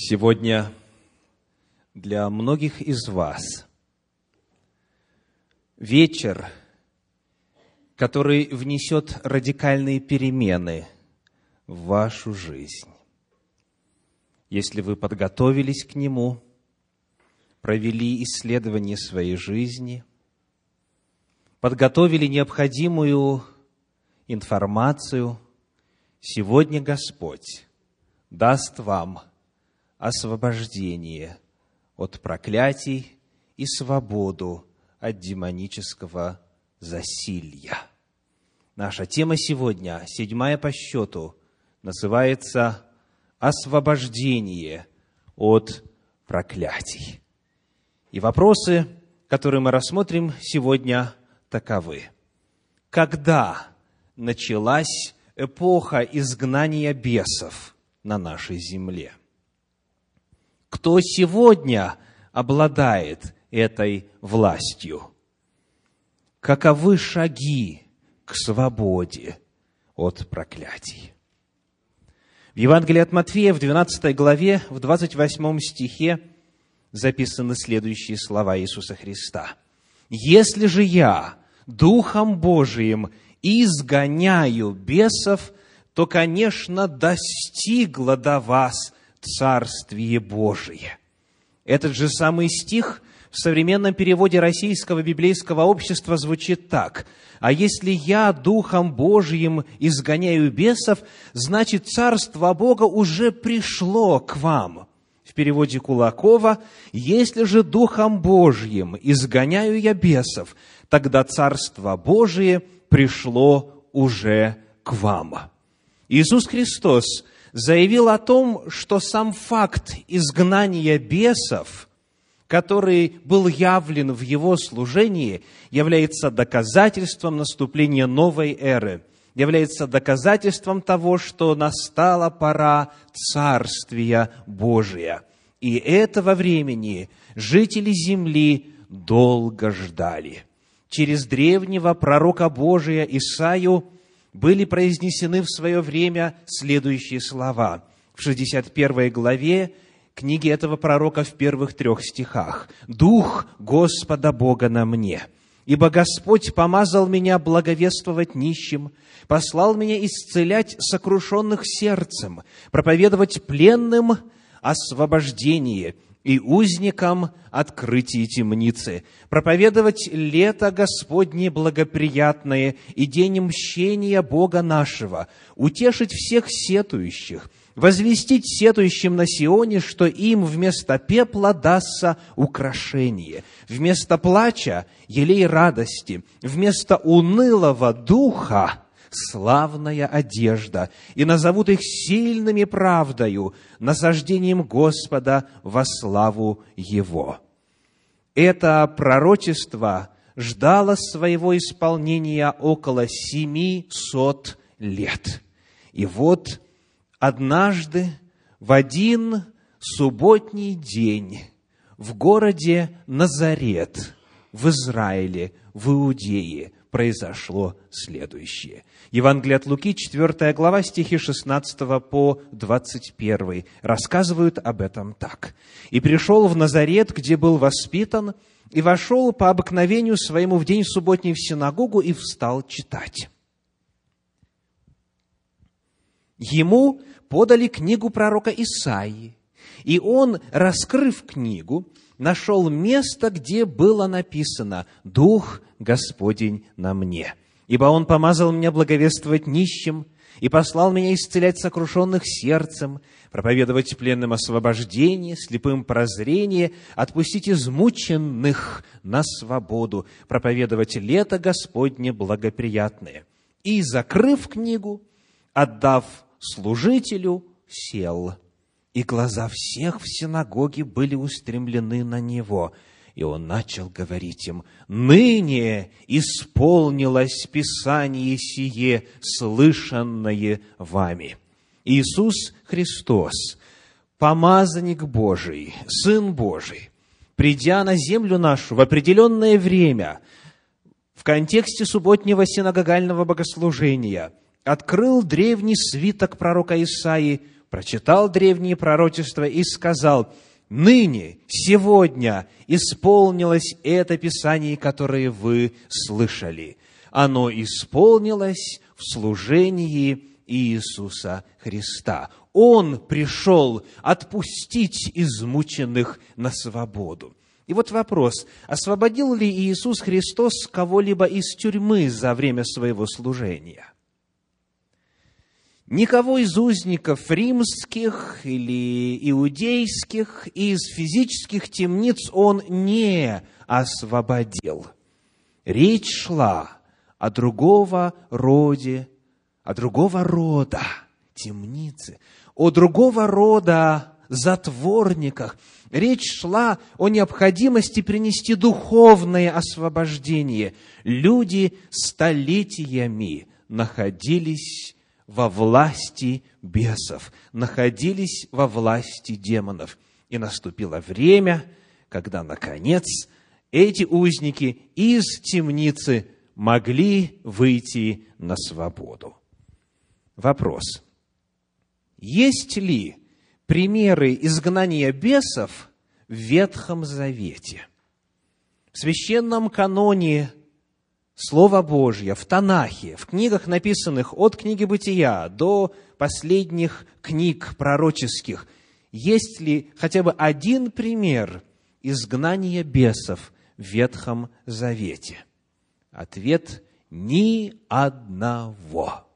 Сегодня для многих из вас вечер, который внесет радикальные перемены в вашу жизнь. Если вы подготовились к нему, провели исследование своей жизни, подготовили необходимую информацию, сегодня Господь даст вам освобождение от проклятий и свободу от демонического засилья. Наша тема сегодня, седьмая по счету, называется «Освобождение от проклятий». И вопросы, которые мы рассмотрим сегодня, таковы. Когда началась эпоха изгнания бесов на нашей земле? Кто сегодня обладает этой властью. Каковы шаги к свободе от проклятий? В Евангелии от Матфея в 12 главе, в 28 стихе записаны следующие слова Иисуса Христа. «Если же я Духом Божиим изгоняю бесов, то, конечно, достигло до вас Царствие Божие. Этот же самый стих в современном переводе Российского библейского общества звучит так. «А если я Духом Божьим изгоняю бесов, значит, Царство Бога уже пришло к вам». В переводе Кулакова «Если же Духом Божьим изгоняю я бесов, тогда Царство Божие пришло уже к вам». Иисус Христос – заявил о том, что сам факт изгнания бесов, который был явлен в его служении, является доказательством наступления новой эры, является доказательством того, что настала пора Царствия Божия. И этого времени жители земли долго ждали. Через древнего пророка Божия Исаию – были произнесены в свое время следующие слова. В 61 главе книги этого пророка в первых трех стихах. «Дух Господа Бога на мне, ибо Господь помазал меня благовествовать нищим, послал меня исцелять сокрушенных сердцем, проповедовать пленным освобождение – и узникам открытие темницы, проповедовать лето Господне благоприятное и день мщения Бога нашего, утешить всех сетующих, возвестить сетующим на Сионе, что им вместо пепла дастся украшение, вместо плача – елей радости, вместо унылого духа – славная одежда, и назовут их сильными правдою, насаждением Господа во славу Его». Это пророчество ждало своего исполнения около семисот лет. И вот однажды в один субботний день в городе Назарет в Израиле, в Иудее – произошло следующее. Евангелие от Луки, 4 глава, стихи 16 по 21 рассказывают об этом так. «И пришел в Назарет, где был воспитан, и вошел по обыкновению своему в день субботний в синагогу и встал читать. Ему подали книгу пророка Исаии, и он, раскрыв книгу, нашел место, где было написано «Дух Господень на мне». Ибо Он помазал меня благовествовать нищим, и послал меня исцелять сокрушенных сердцем, проповедовать пленным освобождение, слепым прозрение, отпустить измученных на свободу, проповедовать лето Господне благоприятное. И, закрыв книгу, отдав служителю, сел и глаза всех в синагоге были устремлены на него. И он начал говорить им, «Ныне исполнилось Писание сие, слышанное вами». Иисус Христос, помазанник Божий, Сын Божий, придя на землю нашу в определенное время, в контексте субботнего синагогального богослужения, открыл древний свиток пророка Исаии – прочитал древние пророчества и сказал, «Ныне, сегодня исполнилось это Писание, которое вы слышали. Оно исполнилось в служении Иисуса Христа. Он пришел отпустить измученных на свободу. И вот вопрос, освободил ли Иисус Христос кого-либо из тюрьмы за время своего служения? Никого из узников римских или иудейских из физических темниц он не освободил. Речь шла о другого роде, о другого рода темницы, о другого рода затворниках. Речь шла о необходимости принести духовное освобождение. Люди столетиями находились во власти бесов, находились во власти демонов. И наступило время, когда, наконец, эти узники из темницы могли выйти на свободу. Вопрос. Есть ли примеры изгнания бесов в Ветхом Завете. В священном каноне Слова Божье, в Танахе, в книгах, написанных от книги Бытия до последних книг пророческих, есть ли хотя бы один пример изгнания бесов в Ветхом Завете? Ответ – ни одного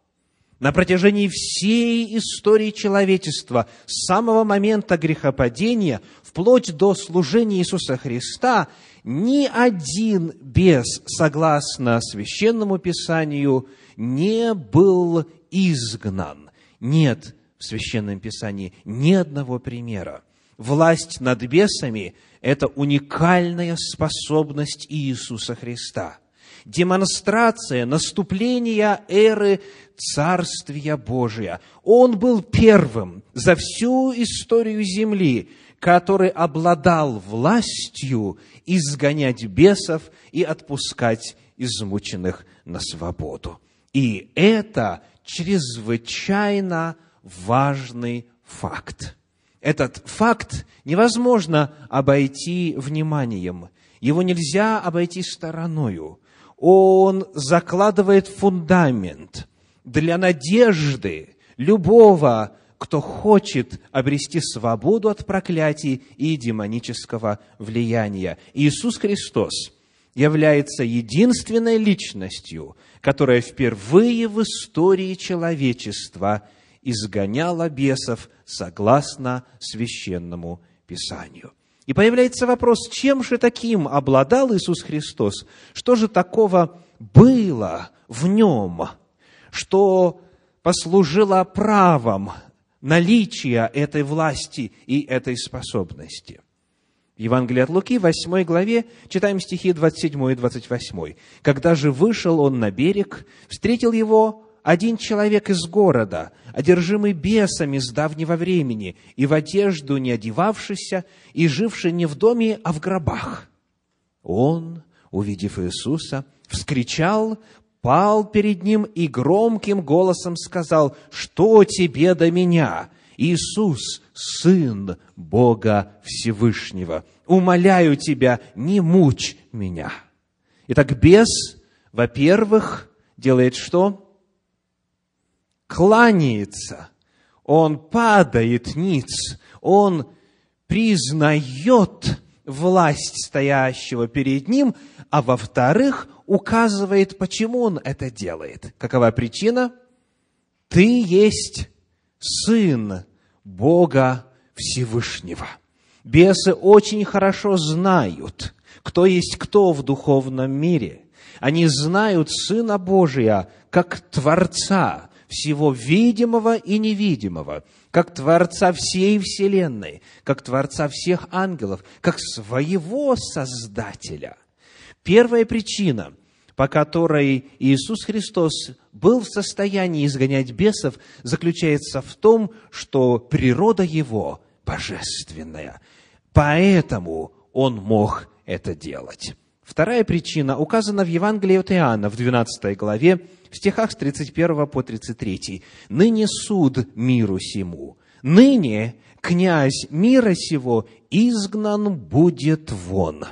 на протяжении всей истории человечества, с самого момента грехопадения, вплоть до служения Иисуса Христа, ни один бес, согласно Священному Писанию, не был изгнан. Нет в Священном Писании ни одного примера. Власть над бесами – это уникальная способность Иисуса Христа – демонстрация наступления эры Царствия Божия. Он был первым за всю историю Земли, который обладал властью изгонять бесов и отпускать измученных на свободу. И это чрезвычайно важный факт. Этот факт невозможно обойти вниманием. Его нельзя обойти стороною. Он закладывает фундамент для надежды любого, кто хочет обрести свободу от проклятий и демонического влияния. Иисус Христос является единственной личностью, которая впервые в истории человечества изгоняла бесов согласно священному Писанию. И появляется вопрос, чем же таким обладал Иисус Христос? Что же такого было в нем, что послужило правом наличия этой власти и этой способности? В Евангелии от Луки, 8 главе, читаем стихи 27 и 28. «Когда же вышел он на берег, встретил его один человек из города, одержимый бесами с давнего времени, и в одежду не одевавшийся, и живший не в доме, а в гробах. Он, увидев Иисуса, вскричал, пал перед ним и громким голосом сказал, «Что тебе до меня, Иисус, Сын Бога Всевышнего? Умоляю тебя, не мучь меня». Итак, бес, во-первых, делает что? кланяется, он падает ниц, он признает власть стоящего перед ним, а во-вторых, указывает, почему он это делает. Какова причина? Ты есть сын Бога Всевышнего. Бесы очень хорошо знают, кто есть кто в духовном мире. Они знают Сына Божия как Творца, всего видимого и невидимого, как Творца всей Вселенной, как Творца всех ангелов, как своего Создателя. Первая причина, по которой Иисус Христос был в состоянии изгонять бесов, заключается в том, что природа Его божественная. Поэтому Он мог это делать. Вторая причина указана в Евангелии от Иоанна в 12 главе, в стихах с 31 по 33. «Ныне суд миру сему. ныне князь мира сего изгнан будет вон.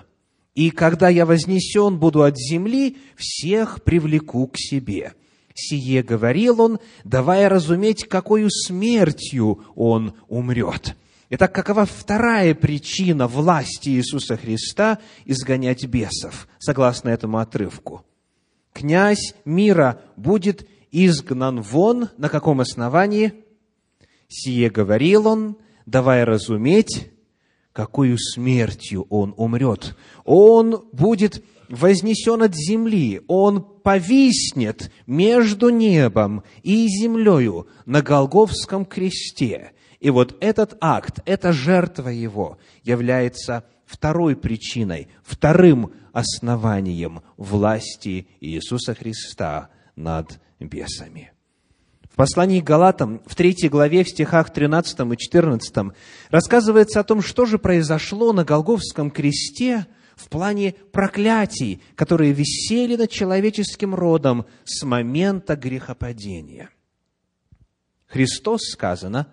И когда я вознесен буду от земли, всех привлеку к себе. Сие говорил он, давая разуметь, какую смертью он умрет. Итак, какова вторая причина власти Иисуса Христа изгонять бесов, согласно этому отрывку? Князь мира будет изгнан вон на каком основании? Сие говорил он, давая разуметь, какую смертью он умрет. Он будет вознесен от земли, он повиснет между небом и землею на Голговском кресте. И вот этот акт, эта жертва его является второй причиной, вторым основанием власти Иисуса Христа над бесами. В послании к Галатам, в третьей главе, в стихах 13 и 14, рассказывается о том, что же произошло на Голговском кресте в плане проклятий, которые висели над человеческим родом с момента грехопадения. Христос, сказано,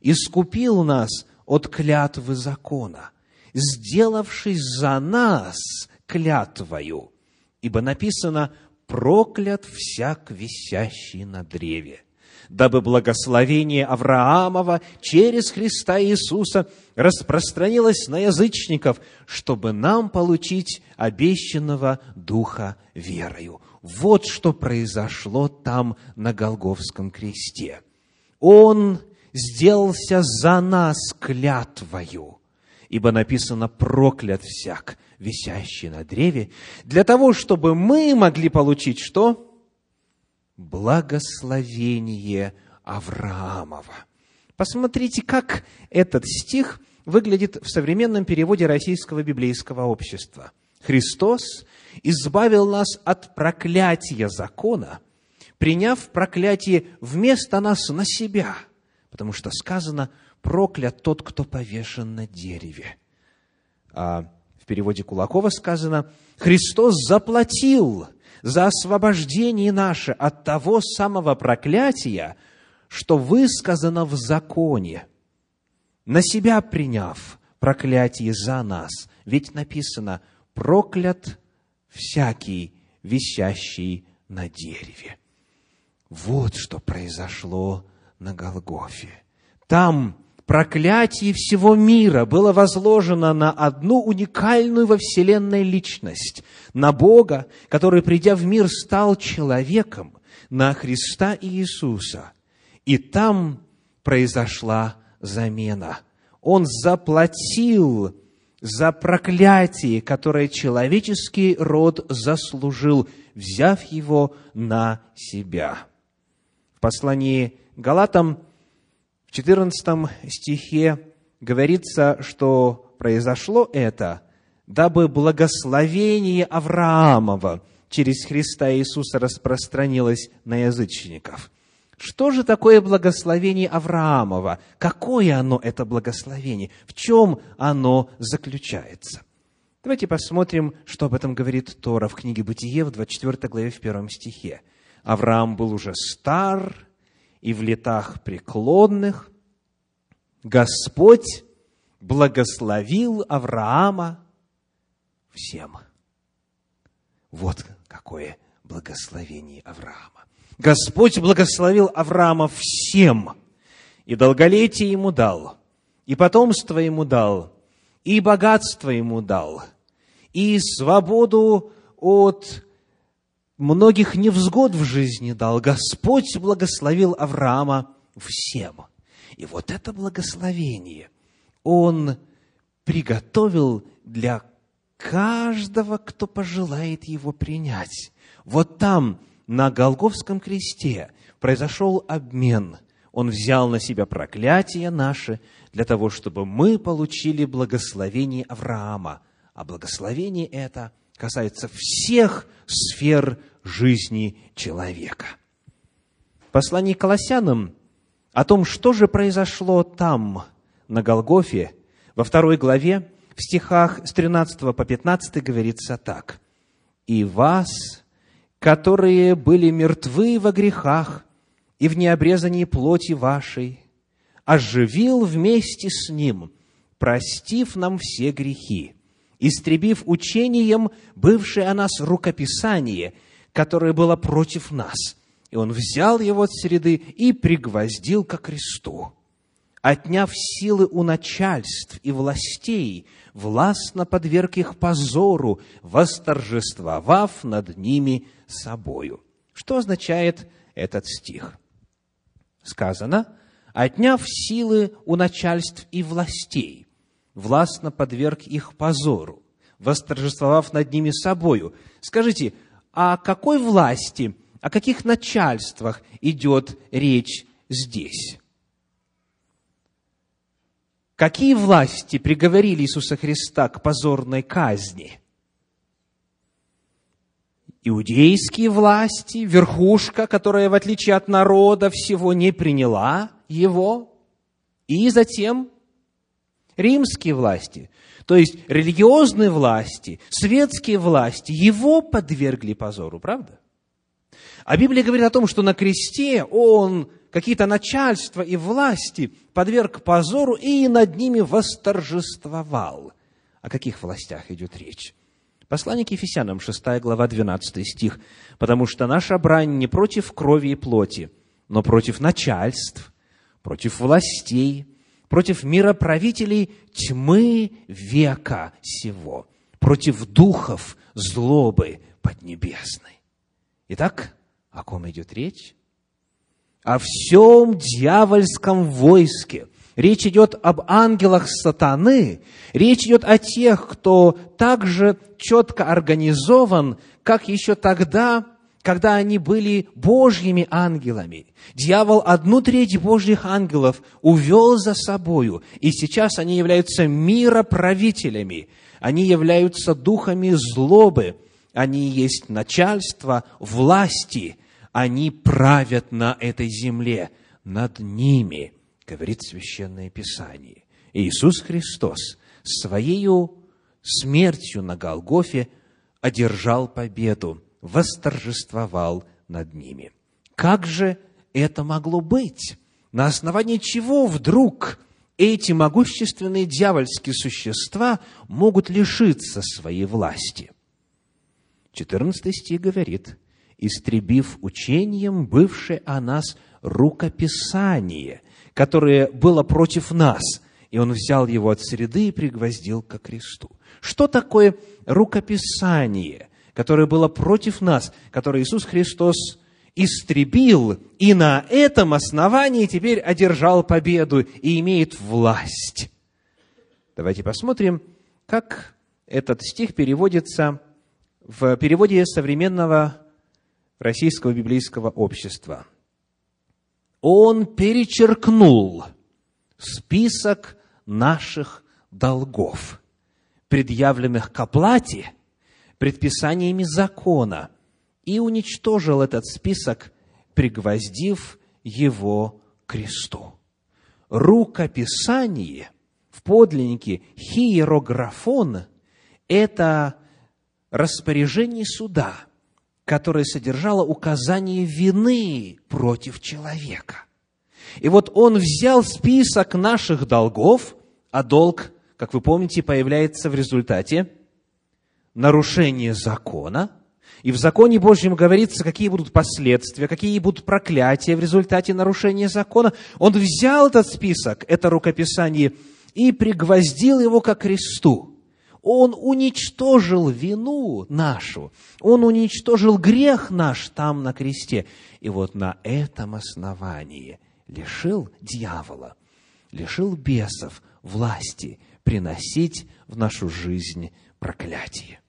искупил нас от клятвы закона, сделавшись за нас клятвою. Ибо написано «проклят всяк висящий на древе» дабы благословение Авраамова через Христа Иисуса распространилось на язычников, чтобы нам получить обещанного Духа верою. Вот что произошло там на Голговском кресте. Он сделался за нас клятвою, ибо написано «проклят всяк, висящий на древе», для того, чтобы мы могли получить что? Благословение Авраамова. Посмотрите, как этот стих выглядит в современном переводе Российского библейского общества. Христос избавил нас от проклятия закона, приняв проклятие вместо нас на себя, потому что сказано «проклят тот, кто повешен на дереве». А в переводе Кулакова сказано «Христос заплатил за освобождение наше от того самого проклятия, что высказано в законе, на себя приняв проклятие за нас. Ведь написано «проклят всякий, висящий на дереве». Вот что произошло на Голгофе. Там проклятие всего мира было возложено на одну уникальную во Вселенной личность, на Бога, который, придя в мир, стал человеком, на Христа Иисуса. И там произошла замена. Он заплатил за проклятие, которое человеческий род заслужил, взяв его на себя. В послании Галатам 14 стихе говорится, что произошло это, дабы благословение Авраамова через Христа Иисуса распространилось на язычников. Что же такое благословение Авраамова? Какое оно, это благословение? В чем оно заключается? Давайте посмотрим, что об этом говорит Тора в книге Бытие в 24 главе в первом стихе. Авраам был уже стар, и в летах преклонных, Господь благословил Авраама всем. Вот какое благословение Авраама. Господь благословил Авраама всем, и долголетие ему дал, и потомство ему дал, и богатство ему дал, и свободу от многих невзгод в жизни дал. Господь благословил Авраама всем. И вот это благословение Он приготовил для каждого, кто пожелает его принять. Вот там, на Голговском кресте, произошел обмен. Он взял на себя проклятие наше для того, чтобы мы получили благословение Авраама. А благословение это – касается всех сфер жизни человека. Послание к Колоссянам о том, что же произошло там, на Голгофе, во второй главе, в стихах с 13 по 15 говорится так. «И вас, которые были мертвы во грехах и в необрезании плоти вашей, оживил вместе с Ним, простив нам все грехи, истребив учением бывшее о нас рукописание, которое было против нас. И Он взял его от среды и пригвоздил ко кресту отняв силы у начальств и властей, властно подверг их позору, восторжествовав над ними собою. Что означает этот стих? Сказано, отняв силы у начальств и властей, властно подверг их позору, восторжествовав над ними собою. Скажите, о какой власти, о каких начальствах идет речь здесь? Какие власти приговорили Иисуса Христа к позорной казни? Иудейские власти, верхушка, которая, в отличие от народа всего, не приняла его, и затем римские власти, то есть религиозные власти, светские власти, его подвергли позору, правда? А Библия говорит о том, что на кресте он какие-то начальства и власти подверг позору и над ними восторжествовал. О каких властях идет речь? Послание к Ефесянам, 6 глава, 12 стих. «Потому что наша брань не против крови и плоти, но против начальств, против властей, против мироправителей тьмы века сего, против духов злобы поднебесной». Итак, о ком идет речь? о всем дьявольском войске. Речь идет об ангелах сатаны. Речь идет о тех, кто также четко организован, как еще тогда, когда они были Божьими ангелами. Дьявол одну треть Божьих ангелов увел за собою, и сейчас они являются мироправителями. Они являются духами злобы. Они есть начальство власти – они правят на этой земле, над ними, говорит Священное Писание. Иисус Христос своей смертью на Голгофе одержал победу, восторжествовал над ними. Как же это могло быть? На основании чего вдруг эти могущественные дьявольские существа могут лишиться своей власти? 14 стих говорит, истребив учением бывшее о нас рукописание, которое было против нас, и он взял его от среды и пригвоздил ко кресту. Что такое рукописание, которое было против нас, которое Иисус Христос истребил, и на этом основании теперь одержал победу и имеет власть? Давайте посмотрим, как этот стих переводится в переводе современного Российского библейского общества. Он перечеркнул список наших долгов, предъявленных к оплате предписаниями закона, и уничтожил этот список, пригвоздив его к кресту. Рукописание в подлиннике хиерографон – это распоряжение суда – которое содержало указание вины против человека. И вот он взял список наших долгов, а долг, как вы помните, появляется в результате нарушения закона. И в законе Божьем говорится, какие будут последствия, какие будут проклятия в результате нарушения закона. Он взял этот список, это рукописание, и пригвоздил его ко кресту. Он уничтожил вину нашу, Он уничтожил грех наш там на кресте. И вот на этом основании лишил дьявола, лишил бесов власти приносить в нашу жизнь проклятие.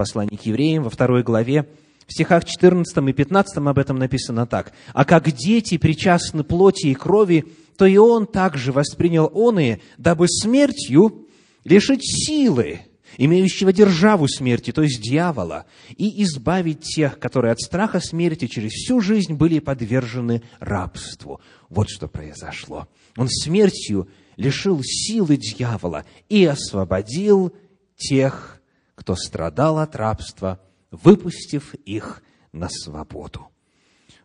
Послании к евреям во второй главе в стихах 14 и 15 об этом написано так. «А как дети причастны плоти и крови, то и он также воспринял он и, дабы смертью лишить силы, имеющего державу смерти, то есть дьявола, и избавить тех, которые от страха смерти через всю жизнь были подвержены рабству. Вот что произошло. Он смертью лишил силы дьявола и освободил тех, кто страдал от рабства, выпустив их на свободу.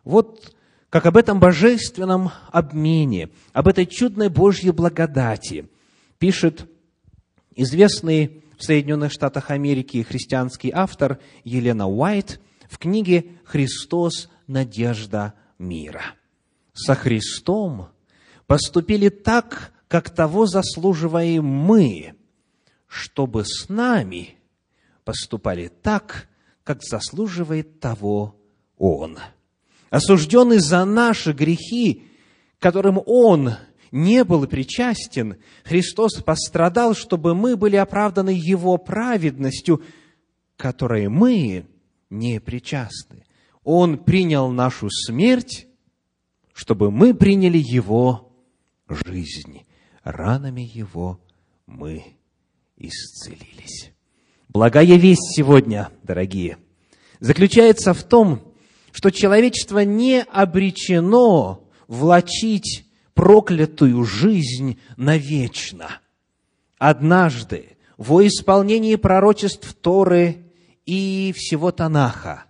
Вот как об этом божественном обмене, об этой чудной Божьей благодати пишет известный в Соединенных Штатах Америки христианский автор Елена Уайт в книге «Христос. Надежда мира». Со Христом поступили так, как того заслуживаем мы, чтобы с нами поступали так, как заслуживает того Он. Осужденный за наши грехи, которым Он не был причастен, Христос пострадал, чтобы мы были оправданы Его праведностью, которой мы не причастны. Он принял нашу смерть, чтобы мы приняли Его жизнь. Ранами Его мы исцелились. Благая весть сегодня, дорогие, заключается в том, что человечество не обречено влачить проклятую жизнь навечно. Однажды, во исполнении пророчеств Торы и всего Танаха,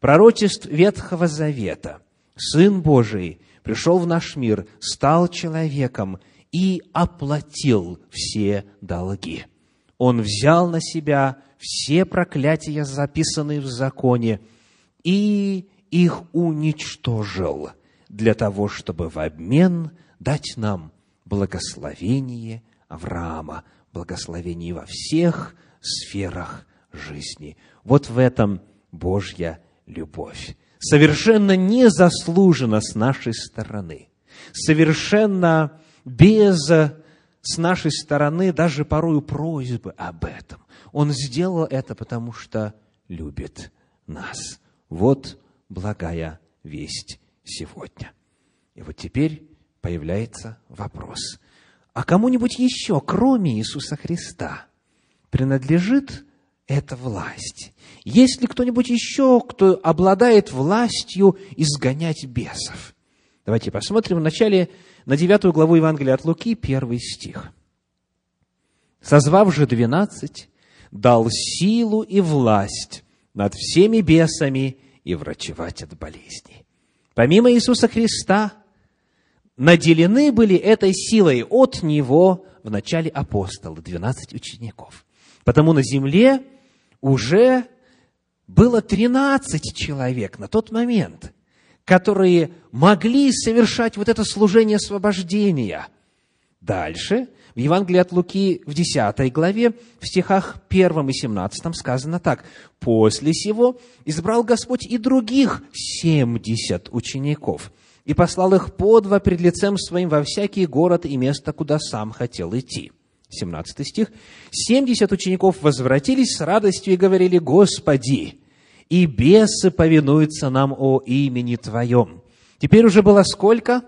пророчеств Ветхого Завета, Сын Божий пришел в наш мир, стал человеком и оплатил все долги. Он взял на себя все проклятия, записанные в законе, и их уничтожил для того, чтобы в обмен дать нам благословение Авраама, благословение во всех сферах жизни. Вот в этом Божья любовь. Совершенно незаслуженно с нашей стороны. Совершенно без с нашей стороны даже порою просьбы об этом. Он сделал это, потому что любит нас. Вот благая весть сегодня. И вот теперь появляется вопрос. А кому-нибудь еще, кроме Иисуса Христа, принадлежит эта власть? Есть ли кто-нибудь еще, кто обладает властью изгонять бесов? Давайте посмотрим вначале на девятую главу Евангелия от Луки, первый стих. «Созвав же двенадцать, дал силу и власть над всеми бесами и врачевать от болезней. Помимо Иисуса Христа, наделены были этой силой от Него в начале апостолы, 12 учеников. Потому на земле уже было 13 человек на тот момент, которые могли совершать вот это служение освобождения. Дальше – в Евангелии от Луки в 10 главе, в стихах 1 и 17 сказано так. «После сего избрал Господь и других семьдесят учеников, и послал их по два пред лицем своим во всякий город и место, куда сам хотел идти». 17 стих. «Семьдесят учеников возвратились с радостью и говорили, Господи, и бесы повинуются нам о имени Твоем». Теперь уже было сколько?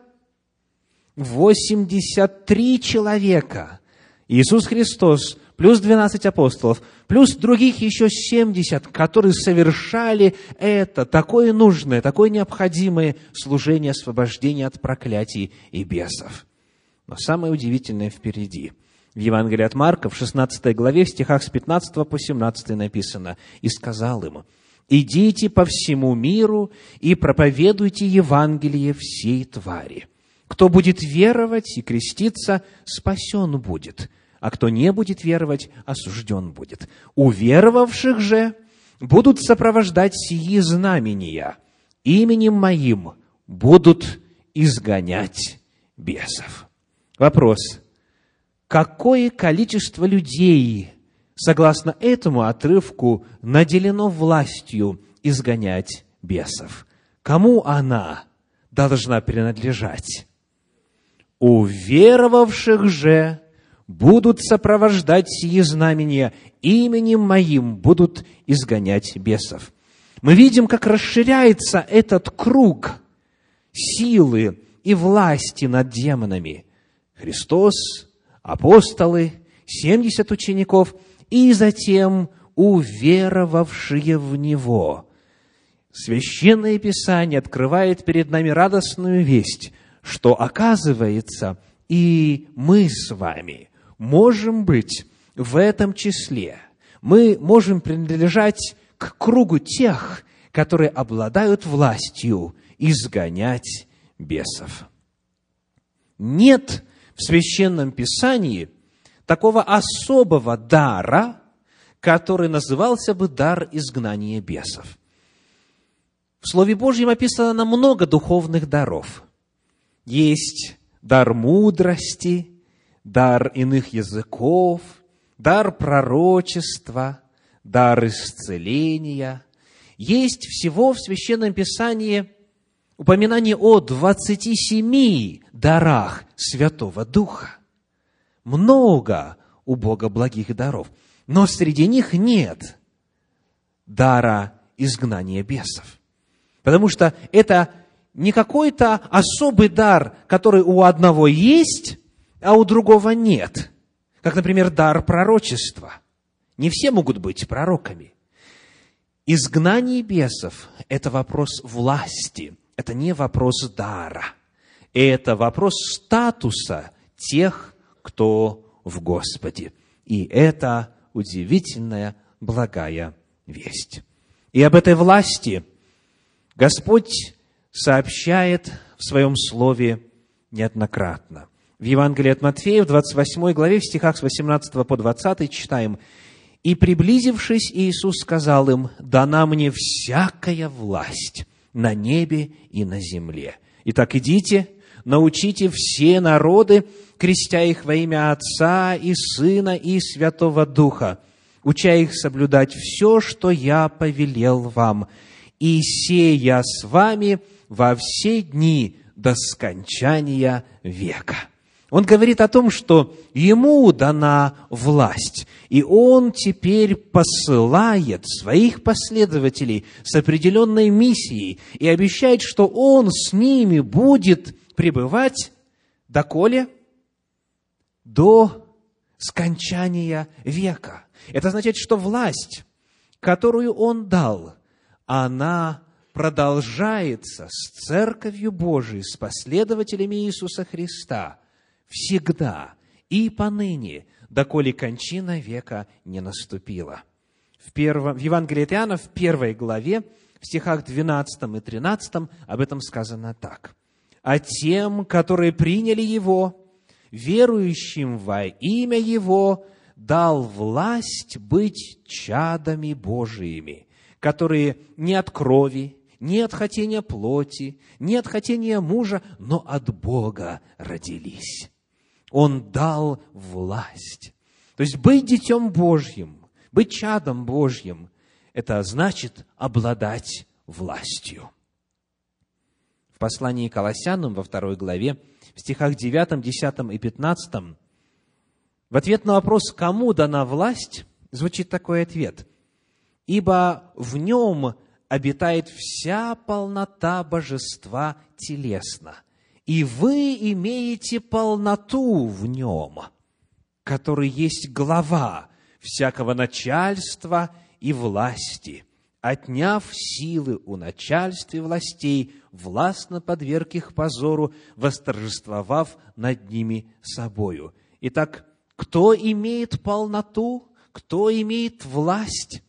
83 человека. Иисус Христос плюс 12 апостолов, плюс других еще 70, которые совершали это, такое нужное, такое необходимое служение освобождения от проклятий и бесов. Но самое удивительное впереди. В Евангелии от Марка, в 16 главе, в стихах с 15 по 17 написано, «И сказал ему: идите по всему миру и проповедуйте Евангелие всей твари». Кто будет веровать и креститься, спасен будет, а кто не будет веровать, осужден будет. У веровавших же будут сопровождать сии знамения. Именем моим будут изгонять бесов. Вопрос. Какое количество людей, согласно этому отрывку, наделено властью изгонять бесов? Кому она должна принадлежать? Уверовавших же будут сопровождать сие знамения, именем моим будут изгонять бесов. Мы видим, как расширяется этот круг силы и власти над демонами. Христос, апостолы, семьдесят учеников и затем уверовавшие в Него. Священное Писание открывает перед нами радостную весть – что оказывается и мы с вами можем быть в этом числе. Мы можем принадлежать к кругу тех, которые обладают властью изгонять бесов. Нет в Священном Писании такого особого дара, который назывался бы дар изгнания бесов. В Слове Божьем описано много духовных даров. Есть дар мудрости, дар иных языков, дар пророчества, дар исцеления. Есть всего в Священном Писании упоминание о 27 дарах Святого Духа. Много у Бога благих даров, но среди них нет дара изгнания бесов. Потому что это не какой-то особый дар, который у одного есть, а у другого нет. Как, например, дар пророчества. Не все могут быть пророками. Изгнание бесов – это вопрос власти, это не вопрос дара. Это вопрос статуса тех, кто в Господе. И это удивительная благая весть. И об этой власти Господь сообщает в своем слове неоднократно. В Евангелии от Матфея, в 28 главе, в стихах с 18 по 20 читаем, «И, приблизившись, Иисус сказал им, «Дана мне всякая власть на небе и на земле. Итак, идите, научите все народы, крестя их во имя Отца и Сына и Святого Духа, уча их соблюдать все, что я повелел вам, и сея с вами во все дни до скончания века». Он говорит о том, что ему дана власть, и он теперь посылает своих последователей с определенной миссией и обещает, что он с ними будет пребывать доколе? До скончания века. Это означает, что власть, которую он дал, она продолжается с Церковью Божией, с последователями Иисуса Христа всегда и поныне, доколе кончина века не наступила. В, первом, в Евангелии от Иоанна, в первой главе, в стихах 12 и 13 об этом сказано так. «А тем, которые приняли Его, верующим во имя Его, дал власть быть чадами Божиими, которые не от крови, не от хотения плоти, не от хотения мужа, но от Бога родились. Он дал власть. То есть быть детем Божьим, быть чадом Божьим, это значит обладать властью. Послании к Колоссянам во второй главе, в стихах 9, 10 и 15, в ответ на вопрос, кому дана власть, звучит такой ответ. «Ибо в нем обитает вся полнота божества телесно, и вы имеете полноту в нем, который есть глава всякого начальства и власти, отняв силы у начальств и властей, властно подверг их позору, восторжествовав над ними собою. Итак, кто имеет полноту, кто имеет власть?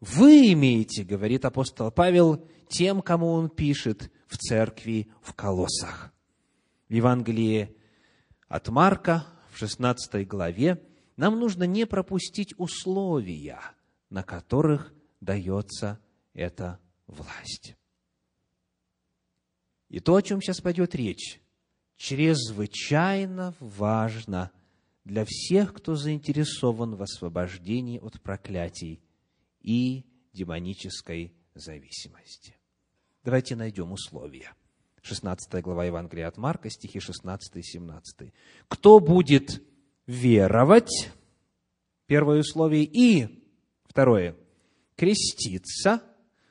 Вы имеете, говорит апостол Павел, тем, кому он пишет в церкви в Колоссах. В Евангелии от Марка, в 16 главе, нам нужно не пропустить условия, на которых дается эта власть. И то, о чем сейчас пойдет речь, чрезвычайно важно для всех, кто заинтересован в освобождении от проклятий и демонической зависимости. Давайте найдем условия. 16 глава Евангелия от Марка, стихи 16 и 17. «Кто будет веровать?» Первое условие. И второе. «Креститься,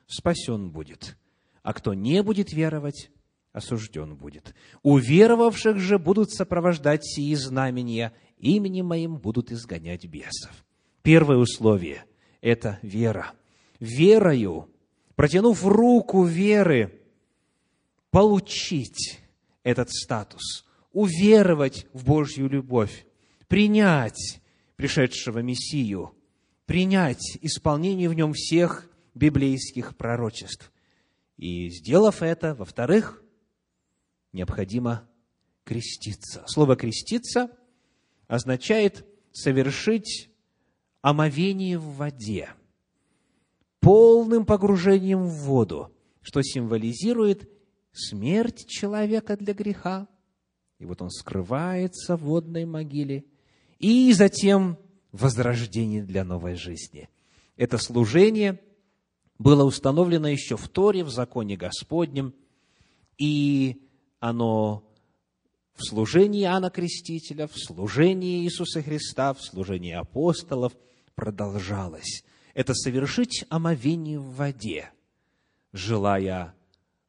спасен будет. А кто не будет веровать, осужден будет. У веровавших же будут сопровождать сии знамения, именем моим будут изгонять бесов». Первое условие – это вера. Верою, протянув руку веры, получить этот статус, уверовать в Божью любовь, принять пришедшего Мессию, принять исполнение в нем всех библейских пророчеств. И сделав это, во-вторых, необходимо креститься. Слово «креститься» означает совершить омовение в воде, полным погружением в воду, что символизирует смерть человека для греха. И вот он скрывается в водной могиле. И затем возрождение для новой жизни. Это служение было установлено еще в Торе, в законе Господнем, и оно в служении Иоанна Крестителя, в служении Иисуса Христа, в служении апостолов продолжалось. Это совершить омовение в воде, желая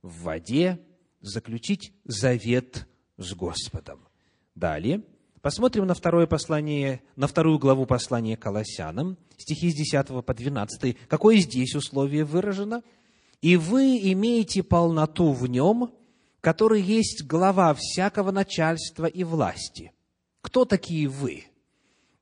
в воде заключить завет с Господом. Далее, посмотрим на второе послание, на вторую главу послания Колоссянам, стихи с 10 по 12. Какое здесь условие выражено? «И вы имеете полноту в нем, который есть глава всякого начальства и власти». Кто такие вы?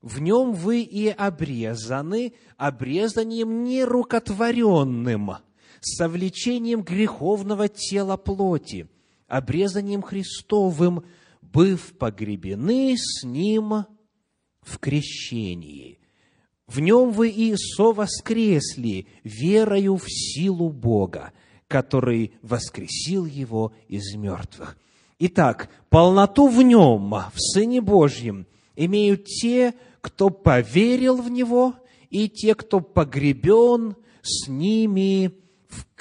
В нем вы и обрезаны обрезанием нерукотворенным, совлечением греховного тела плоти, обрезанием Христовым, быв погребены с Ним в крещении. В нем вы и совоскресли верою в силу Бога, который воскресил Его из мертвых. Итак, полноту в Нем, в Сыне Божьем, имеют те, кто поверил в Него, и те, кто погребен с ними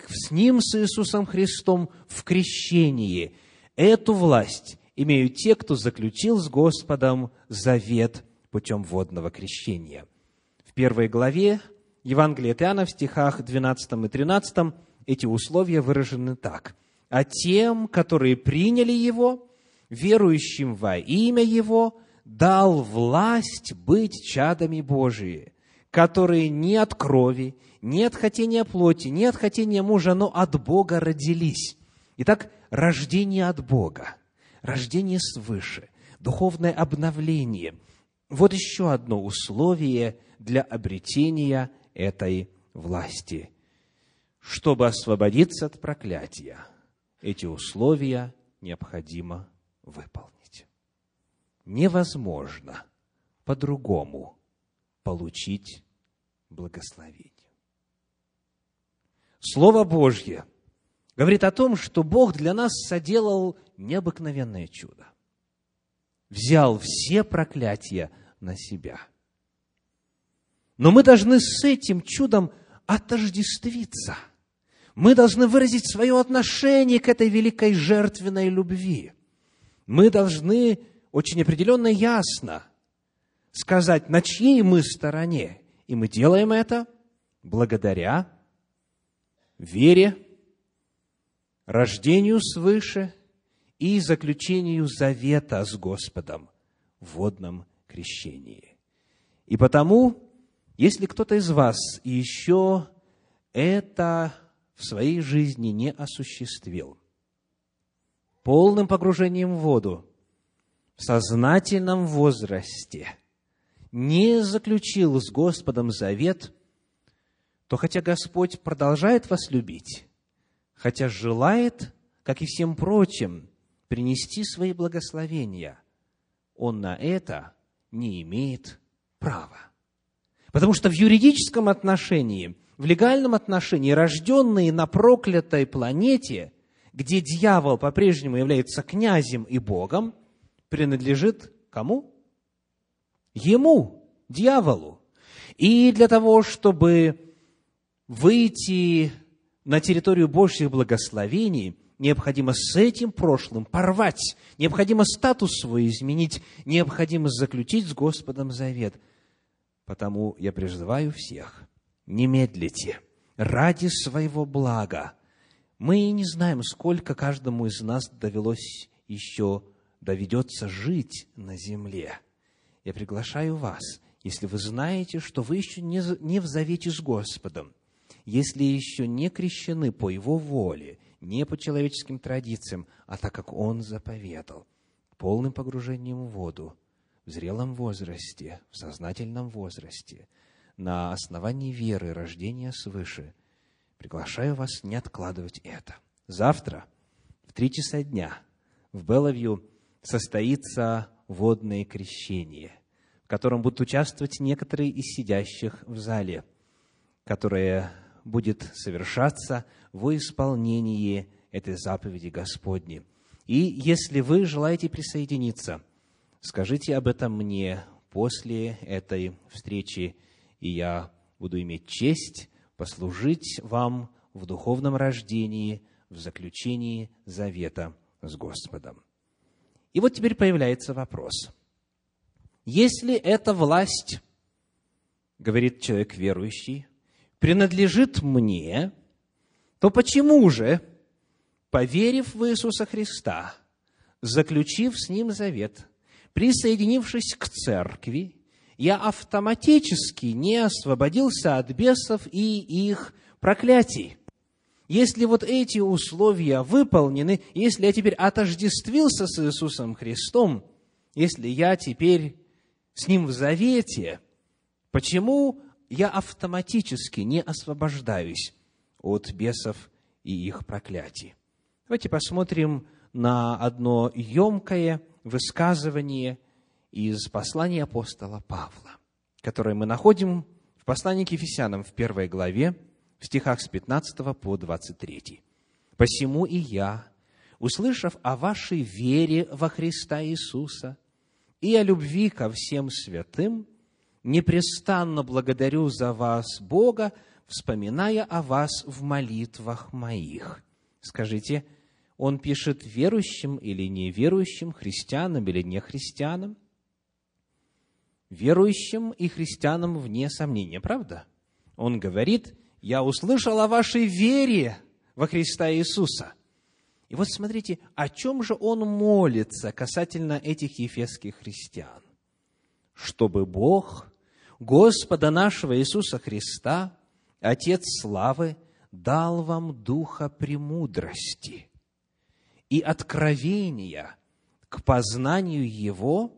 с Ним, с Иисусом Христом, в крещении. Эту власть имеют те, кто заключил с Господом завет путем водного крещения. В первой главе Евангелия от Иоанна в стихах 12 и 13 эти условия выражены так. «А тем, которые приняли Его, верующим во имя Его, дал власть быть чадами Божии, которые не от крови, не от хотения плоти, не от хотения мужа, но от Бога родились. Итак, рождение от Бога, рождение свыше, духовное обновление. Вот еще одно условие для обретения этой власти. Чтобы освободиться от проклятия, эти условия необходимо выполнить. Невозможно по-другому получить благословение. Слово Божье говорит о том, что Бог для нас соделал необыкновенное чудо. Взял все проклятия на себя. Но мы должны с этим чудом отождествиться. Мы должны выразить свое отношение к этой великой жертвенной любви. Мы должны очень определенно ясно сказать, на чьей мы стороне. И мы делаем это благодаря вере, рождению свыше и заключению завета с Господом в водном крещении. И потому, если кто-то из вас еще это в своей жизни не осуществил, полным погружением в воду, в сознательном возрасте не заключил с Господом завет – то хотя Господь продолжает вас любить, хотя желает, как и всем прочим, принести свои благословения, Он на это не имеет права. Потому что в юридическом отношении, в легальном отношении, рожденные на проклятой планете, где дьявол по-прежнему является князем и Богом, принадлежит кому? Ему, дьяволу. И для того, чтобы выйти на территорию Божьих благословений, необходимо с этим прошлым порвать, необходимо статус свой изменить, необходимо заключить с Господом завет. Потому я призываю всех, не медлите, ради своего блага. Мы не знаем, сколько каждому из нас довелось еще, доведется жить на земле. Я приглашаю вас, если вы знаете, что вы еще не в завете с Господом – если еще не крещены по Его воле, не по человеческим традициям, а так как Он заповедал, полным погружением в воду, в зрелом возрасте, в сознательном возрасте, на основании веры, рождения свыше, приглашаю вас не откладывать это. Завтра в три часа дня в Беловью состоится водное крещение, в котором будут участвовать некоторые из сидящих в зале, которое будет совершаться во исполнении этой заповеди Господней. И если вы желаете присоединиться, скажите об этом мне после этой встречи, и я буду иметь честь послужить вам в духовном рождении, в заключении завета с Господом. И вот теперь появляется вопрос. Если эта власть, говорит человек верующий, принадлежит мне, то почему же, поверив в Иисуса Христа, заключив с Ним завет, присоединившись к церкви, я автоматически не освободился от бесов и их проклятий? Если вот эти условия выполнены, если я теперь отождествился с Иисусом Христом, если я теперь с Ним в завете, почему я автоматически не освобождаюсь от бесов и их проклятий? Давайте посмотрим на одно емкое высказывание из послания апостола Павла, которое мы находим в послании к Ефесянам в первой главе, в стихах с 15 по 23. «Посему и я, услышав о вашей вере во Христа Иисуса и о любви ко всем святым, непрестанно благодарю за вас Бога, вспоминая о вас в молитвах моих». Скажите, он пишет верующим или неверующим, христианам или нехристианам? Верующим и христианам вне сомнения, правда? Он говорит, я услышал о вашей вере во Христа Иисуса. И вот смотрите, о чем же он молится касательно этих ефесских христиан? Чтобы Бог, Господа нашего Иисуса Христа, Отец славы, дал вам духа премудрости и откровения к познанию Его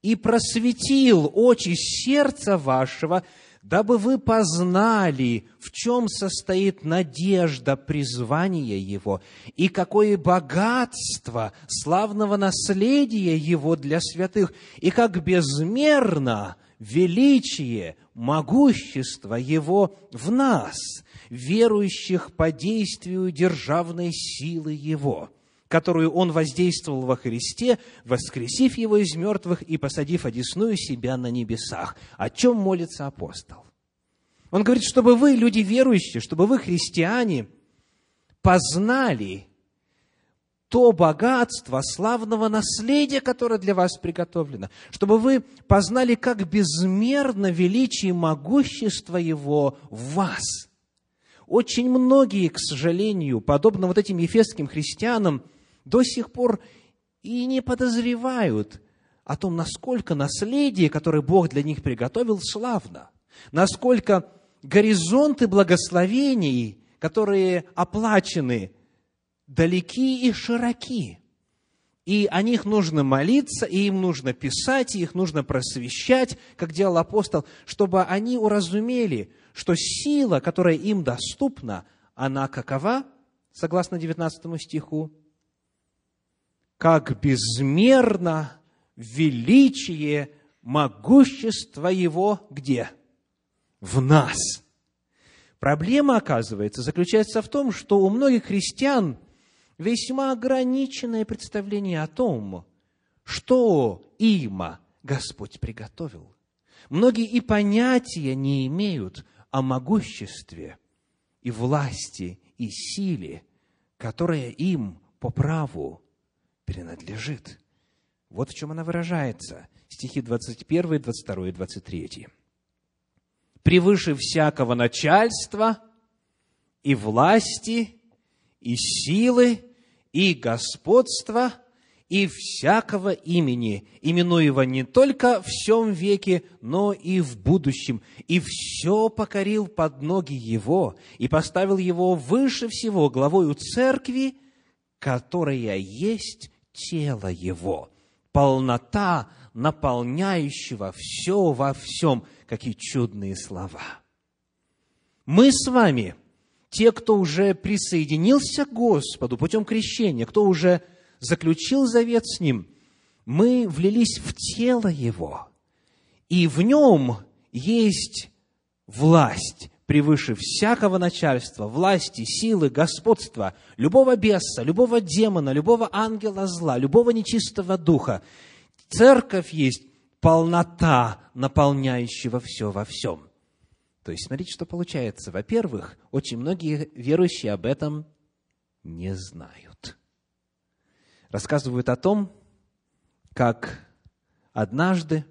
и просветил очи сердца вашего, дабы вы познали, в чем состоит надежда призвания Его, и какое богатство славного наследия Его для святых, и как безмерно величие, могущество Его в нас, верующих по действию державной силы Его – которую Он воздействовал во Христе, воскресив Его из мертвых и посадив одесную себя на небесах. О чем молится апостол? Он говорит, чтобы вы, люди верующие, чтобы вы, христиане, познали то богатство славного наследия, которое для вас приготовлено, чтобы вы познали, как безмерно величие и могущество Его в вас. Очень многие, к сожалению, подобно вот этим ефесским христианам, до сих пор и не подозревают о том, насколько наследие, которое Бог для них приготовил, славно, насколько горизонты благословений, которые оплачены, далеки и широки. И о них нужно молиться, и им нужно писать, и их нужно просвещать, как делал апостол, чтобы они уразумели, что сила, которая им доступна, она какова, согласно 19 стиху, как безмерно величие, могущество Его где? В нас. Проблема, оказывается, заключается в том, что у многих христиан весьма ограниченное представление о том, что им Господь приготовил. Многие и понятия не имеют о могуществе и власти и силе, которая им по праву принадлежит. Вот в чем она выражается. Стихи 21, 22 и 23. «Превыше всякого начальства и власти, и силы, и господства, и всякого имени, именуемого не только в всем веке, но и в будущем. И все покорил под ноги Его, и поставил Его выше всего главою церкви, которая есть тело Его, полнота наполняющего все во всем. Какие чудные слова! Мы с вами, те, кто уже присоединился к Господу путем крещения, кто уже заключил завет с Ним, мы влились в тело Его, и в Нем есть власть превыше всякого начальства, власти, силы, господства, любого беса, любого демона, любого ангела зла, любого нечистого духа. Церковь есть полнота, наполняющего все во всем. То есть, смотрите, что получается. Во-первых, очень многие верующие об этом не знают. Рассказывают о том, как однажды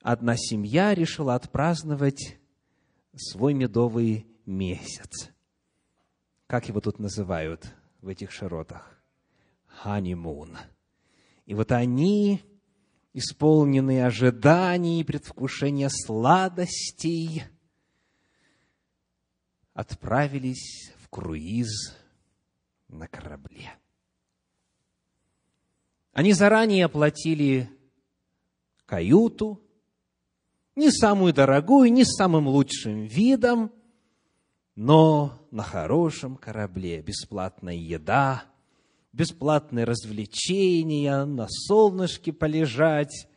одна семья решила отпраздновать свой медовый месяц. Как его тут называют в этих широтах? Ханимун. И вот они, исполненные ожиданий предвкушения сладостей, отправились в круиз на корабле. Они заранее оплатили каюту, не самую дорогую, не с самым лучшим видом, но на хорошем корабле бесплатная еда, бесплатные развлечения, на солнышке полежать,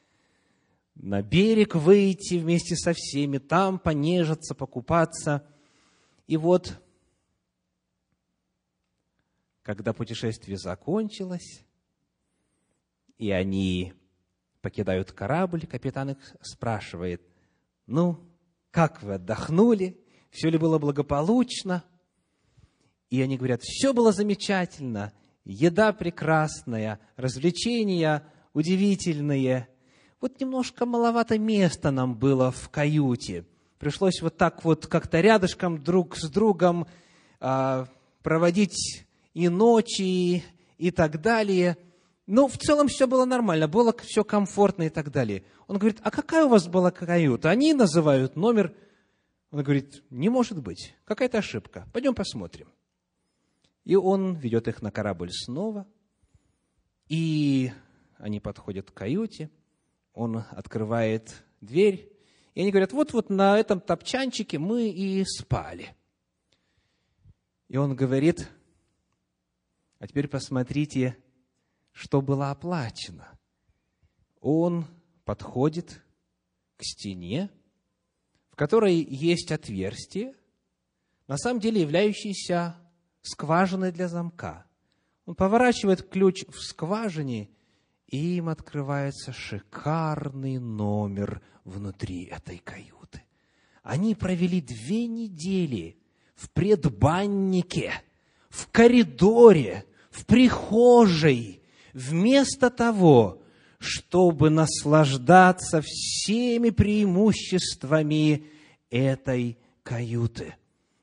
на берег выйти вместе со всеми, там понежиться, покупаться. И вот, когда путешествие закончилось, и они покидают корабль, капитан их спрашивает, ну, как вы отдохнули? Все ли было благополучно? И они говорят, все было замечательно, еда прекрасная, развлечения удивительные. Вот немножко маловато места нам было в каюте. Пришлось вот так вот как-то рядышком друг с другом а, проводить и ночи, и так далее – ну, в целом все было нормально, было все комфортно и так далее. Он говорит, а какая у вас была каюта? Они называют номер. Он говорит, не может быть, какая-то ошибка. Пойдем посмотрим. И он ведет их на корабль снова. И они подходят к каюте. Он открывает дверь. И они говорят, вот-вот на этом топчанчике мы и спали. И он говорит, а теперь посмотрите, что было оплачено. Он подходит к стене, в которой есть отверстие, на самом деле являющееся скважиной для замка. Он поворачивает ключ в скважине, и им открывается шикарный номер внутри этой каюты. Они провели две недели в предбаннике, в коридоре, в прихожей, вместо того, чтобы наслаждаться всеми преимуществами этой каюты.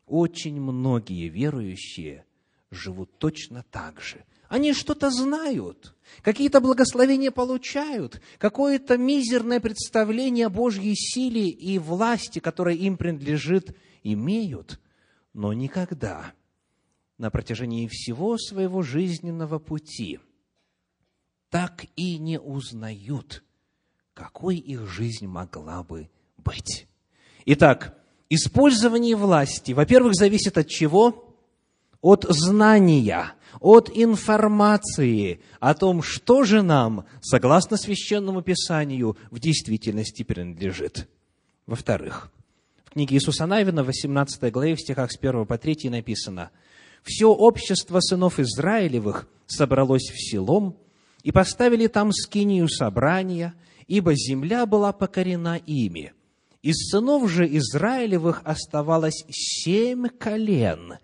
Очень многие верующие живут точно так же. Они что-то знают, какие-то благословения получают, какое-то мизерное представление о Божьей силе и власти, которая им принадлежит, имеют, но никогда на протяжении всего своего жизненного пути – так и не узнают, какой их жизнь могла бы быть. Итак, использование власти, во-первых, зависит от чего? От знания, от информации о том, что же нам, согласно священному писанию, в действительности принадлежит. Во-вторых, в книге Иисуса Навина, 18 главе, в стихах с 1 по 3 написано, «Все общество сынов Израилевых собралось в селом, и поставили там скинию собрания, ибо земля была покорена ими. Из сынов же Израилевых оставалось семь колен,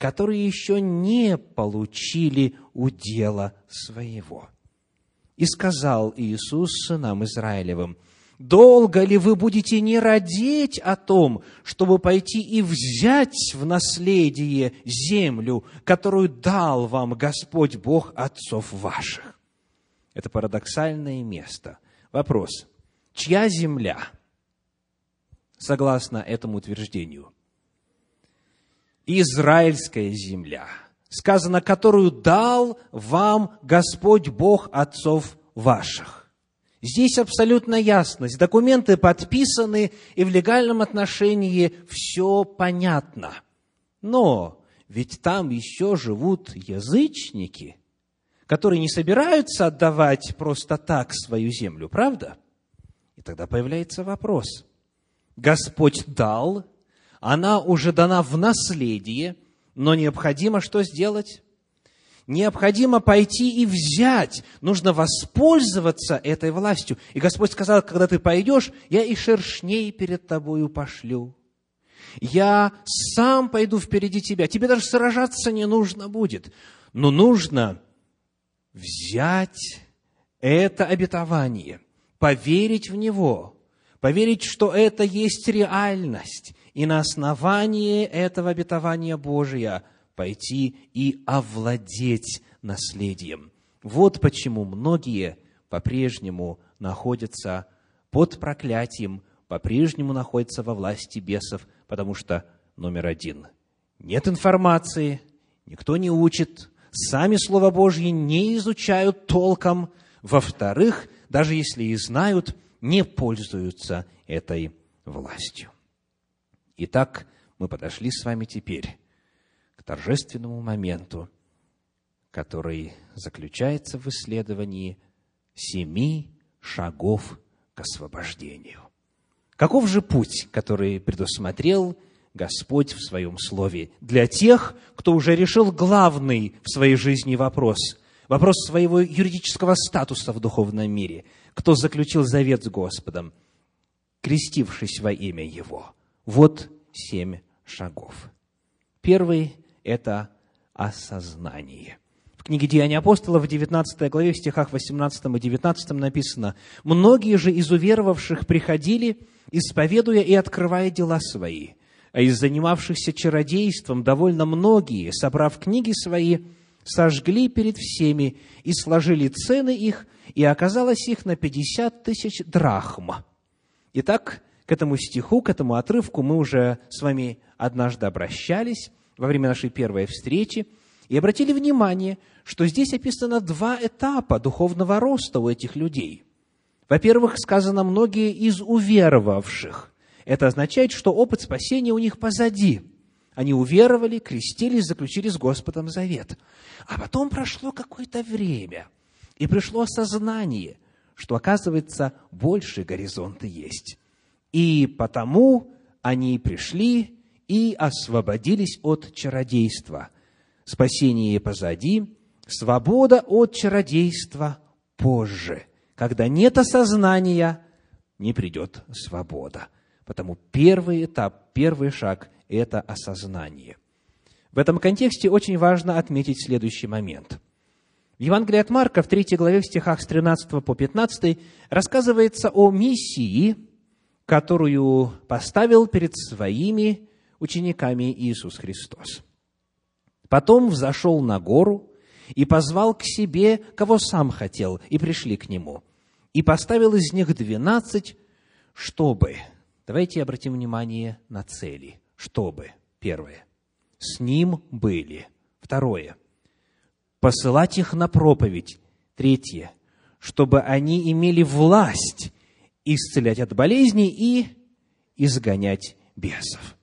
которые еще не получили удела своего. И сказал Иисус сынам Израилевым, долго ли вы будете не родить о том, чтобы пойти и взять в наследие землю, которую дал вам Господь Бог отцов ваших? Это парадоксальное место. Вопрос. Чья земля, согласно этому утверждению? Израильская земля, сказано, которую дал вам Господь Бог отцов ваших. Здесь абсолютно ясность. Документы подписаны, и в легальном отношении все понятно. Но ведь там еще живут язычники – которые не собираются отдавать просто так свою землю, правда? И тогда появляется вопрос. Господь дал, она уже дана в наследие, но необходимо что сделать? Необходимо пойти и взять. Нужно воспользоваться этой властью. И Господь сказал, когда ты пойдешь, я и шершней перед тобою пошлю. Я сам пойду впереди тебя. Тебе даже сражаться не нужно будет. Но нужно взять это обетование, поверить в него, поверить, что это есть реальность, и на основании этого обетования Божия пойти и овладеть наследием. Вот почему многие по-прежнему находятся под проклятием, по-прежнему находятся во власти бесов, потому что, номер один, нет информации, никто не учит, сами Слово Божье не изучают толком. Во-вторых, даже если и знают, не пользуются этой властью. Итак, мы подошли с вами теперь к торжественному моменту, который заключается в исследовании семи шагов к освобождению. Каков же путь, который предусмотрел Господь в Своем Слове для тех, кто уже решил главный в своей жизни вопрос, вопрос своего юридического статуса в духовном мире, кто заключил завет с Господом, крестившись во имя Его. Вот семь шагов. Первый – это осознание. В книге «Деяния апостолов» в 19 главе, в стихах 18 и 19 написано, «Многие же из уверовавших приходили, исповедуя и открывая дела свои, а из занимавшихся чародейством довольно многие, собрав книги свои, сожгли перед всеми и сложили цены их, и оказалось их на пятьдесят тысяч драхм. Итак, к этому стиху, к этому отрывку мы уже с вами однажды обращались во время нашей первой встречи и обратили внимание, что здесь описано два этапа духовного роста у этих людей. Во-первых, сказано «многие из уверовавших». Это означает, что опыт спасения у них позади. Они уверовали, крестились, заключили с Господом завет. А потом прошло какое-то время, и пришло осознание, что, оказывается, больше горизонты есть. И потому они пришли и освободились от чародейства. Спасение позади, свобода от чародейства позже. Когда нет осознания, не придет свобода. Потому первый этап, первый шаг – это осознание. В этом контексте очень важно отметить следующий момент. В Евангелии от Марка, в 3 главе, в стихах с 13 по 15, рассказывается о миссии, которую поставил перед своими учениками Иисус Христос. Потом взошел на гору и позвал к себе, кого сам хотел, и пришли к нему. И поставил из них двенадцать, чтобы Давайте обратим внимание на цели. Чтобы, первое, с ним были. Второе, посылать их на проповедь. Третье, чтобы они имели власть исцелять от болезней и изгонять бесов.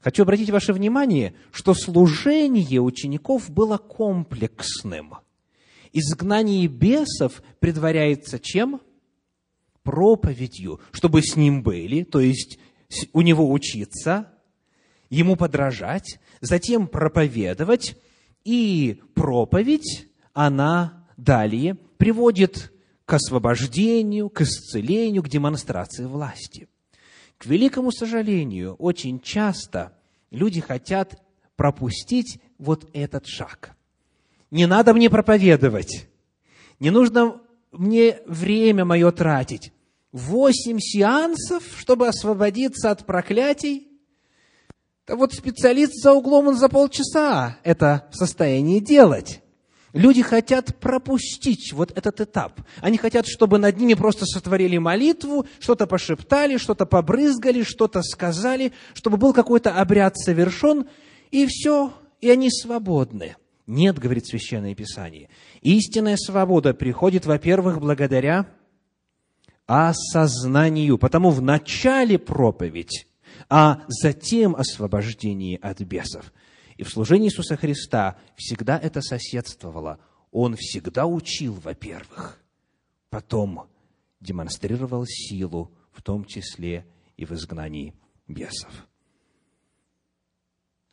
Хочу обратить ваше внимание, что служение учеников было комплексным. Изгнание бесов предваряется чем? проповедью, чтобы с ним были, то есть у него учиться, ему подражать, затем проповедовать, и проповедь, она далее приводит к освобождению, к исцелению, к демонстрации власти. К великому сожалению, очень часто люди хотят пропустить вот этот шаг. Не надо мне проповедовать, не нужно мне время мое тратить. Восемь сеансов, чтобы освободиться от проклятий. Да вот специалист за углом, он за полчаса это в состоянии делать. Люди хотят пропустить вот этот этап. Они хотят, чтобы над ними просто сотворили молитву, что-то пошептали, что-то побрызгали, что-то сказали, чтобы был какой-то обряд совершен, и все, и они свободны. Нет, говорит Священное Писание. Истинная свобода приходит, во-первых, благодаря осознанию. Потому в начале проповедь, а затем освобождение от бесов. И в служении Иисуса Христа всегда это соседствовало. он всегда учил, во-первых, потом демонстрировал силу, в том числе и в изгнании бесов.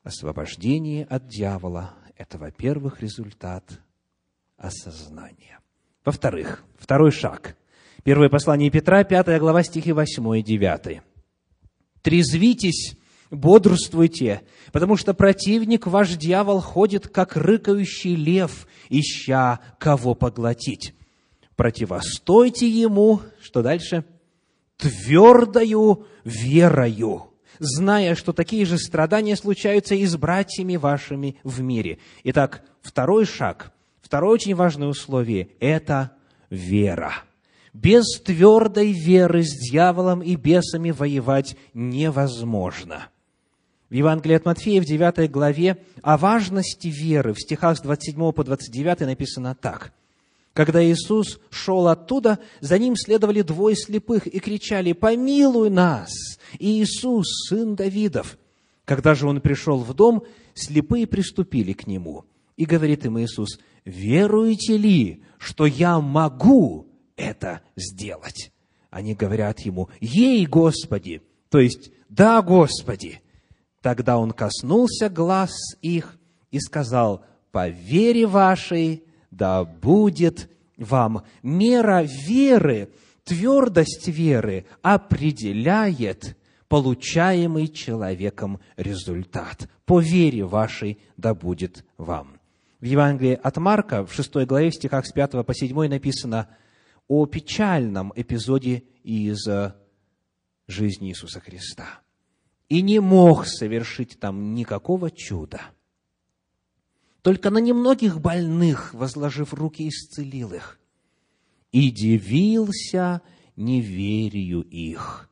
Освобождение от дьявола – это, во-первых, результат осознания. Во-вторых, второй шаг. Первое послание Петра, 5 глава, стихи 8 и 9. «Трезвитесь, бодрствуйте, потому что противник ваш дьявол ходит, как рыкающий лев, ища кого поглотить. Противостойте ему, что дальше? Твердою верою, зная, что такие же страдания случаются и с братьями вашими в мире. Итак, второй шаг, второе очень важное условие – это вера. Без твердой веры с дьяволом и бесами воевать невозможно – в Евангелии от Матфея в 9 главе о важности веры в стихах с 27 по 29 написано так. Когда Иисус шел оттуда, за ним следовали двое слепых и кричали «Помилуй нас, Иисус, сын Давидов!» Когда же он пришел в дом, слепые приступили к нему. И говорит им Иисус, «Веруете ли, что я могу это сделать?» Они говорят ему, «Ей, Господи!» То есть, «Да, Господи!» Тогда он коснулся глаз их и сказал, по вере вашей да будет вам. Мера веры, твердость веры определяет получаемый человеком результат. По вере вашей да будет вам. В Евангелии от Марка, в 6 главе, в стихах с 5 по 7 написано о печальном эпизоде из жизни Иисуса Христа и не мог совершить там никакого чуда. Только на немногих больных, возложив руки, исцелил их. И дивился неверию их.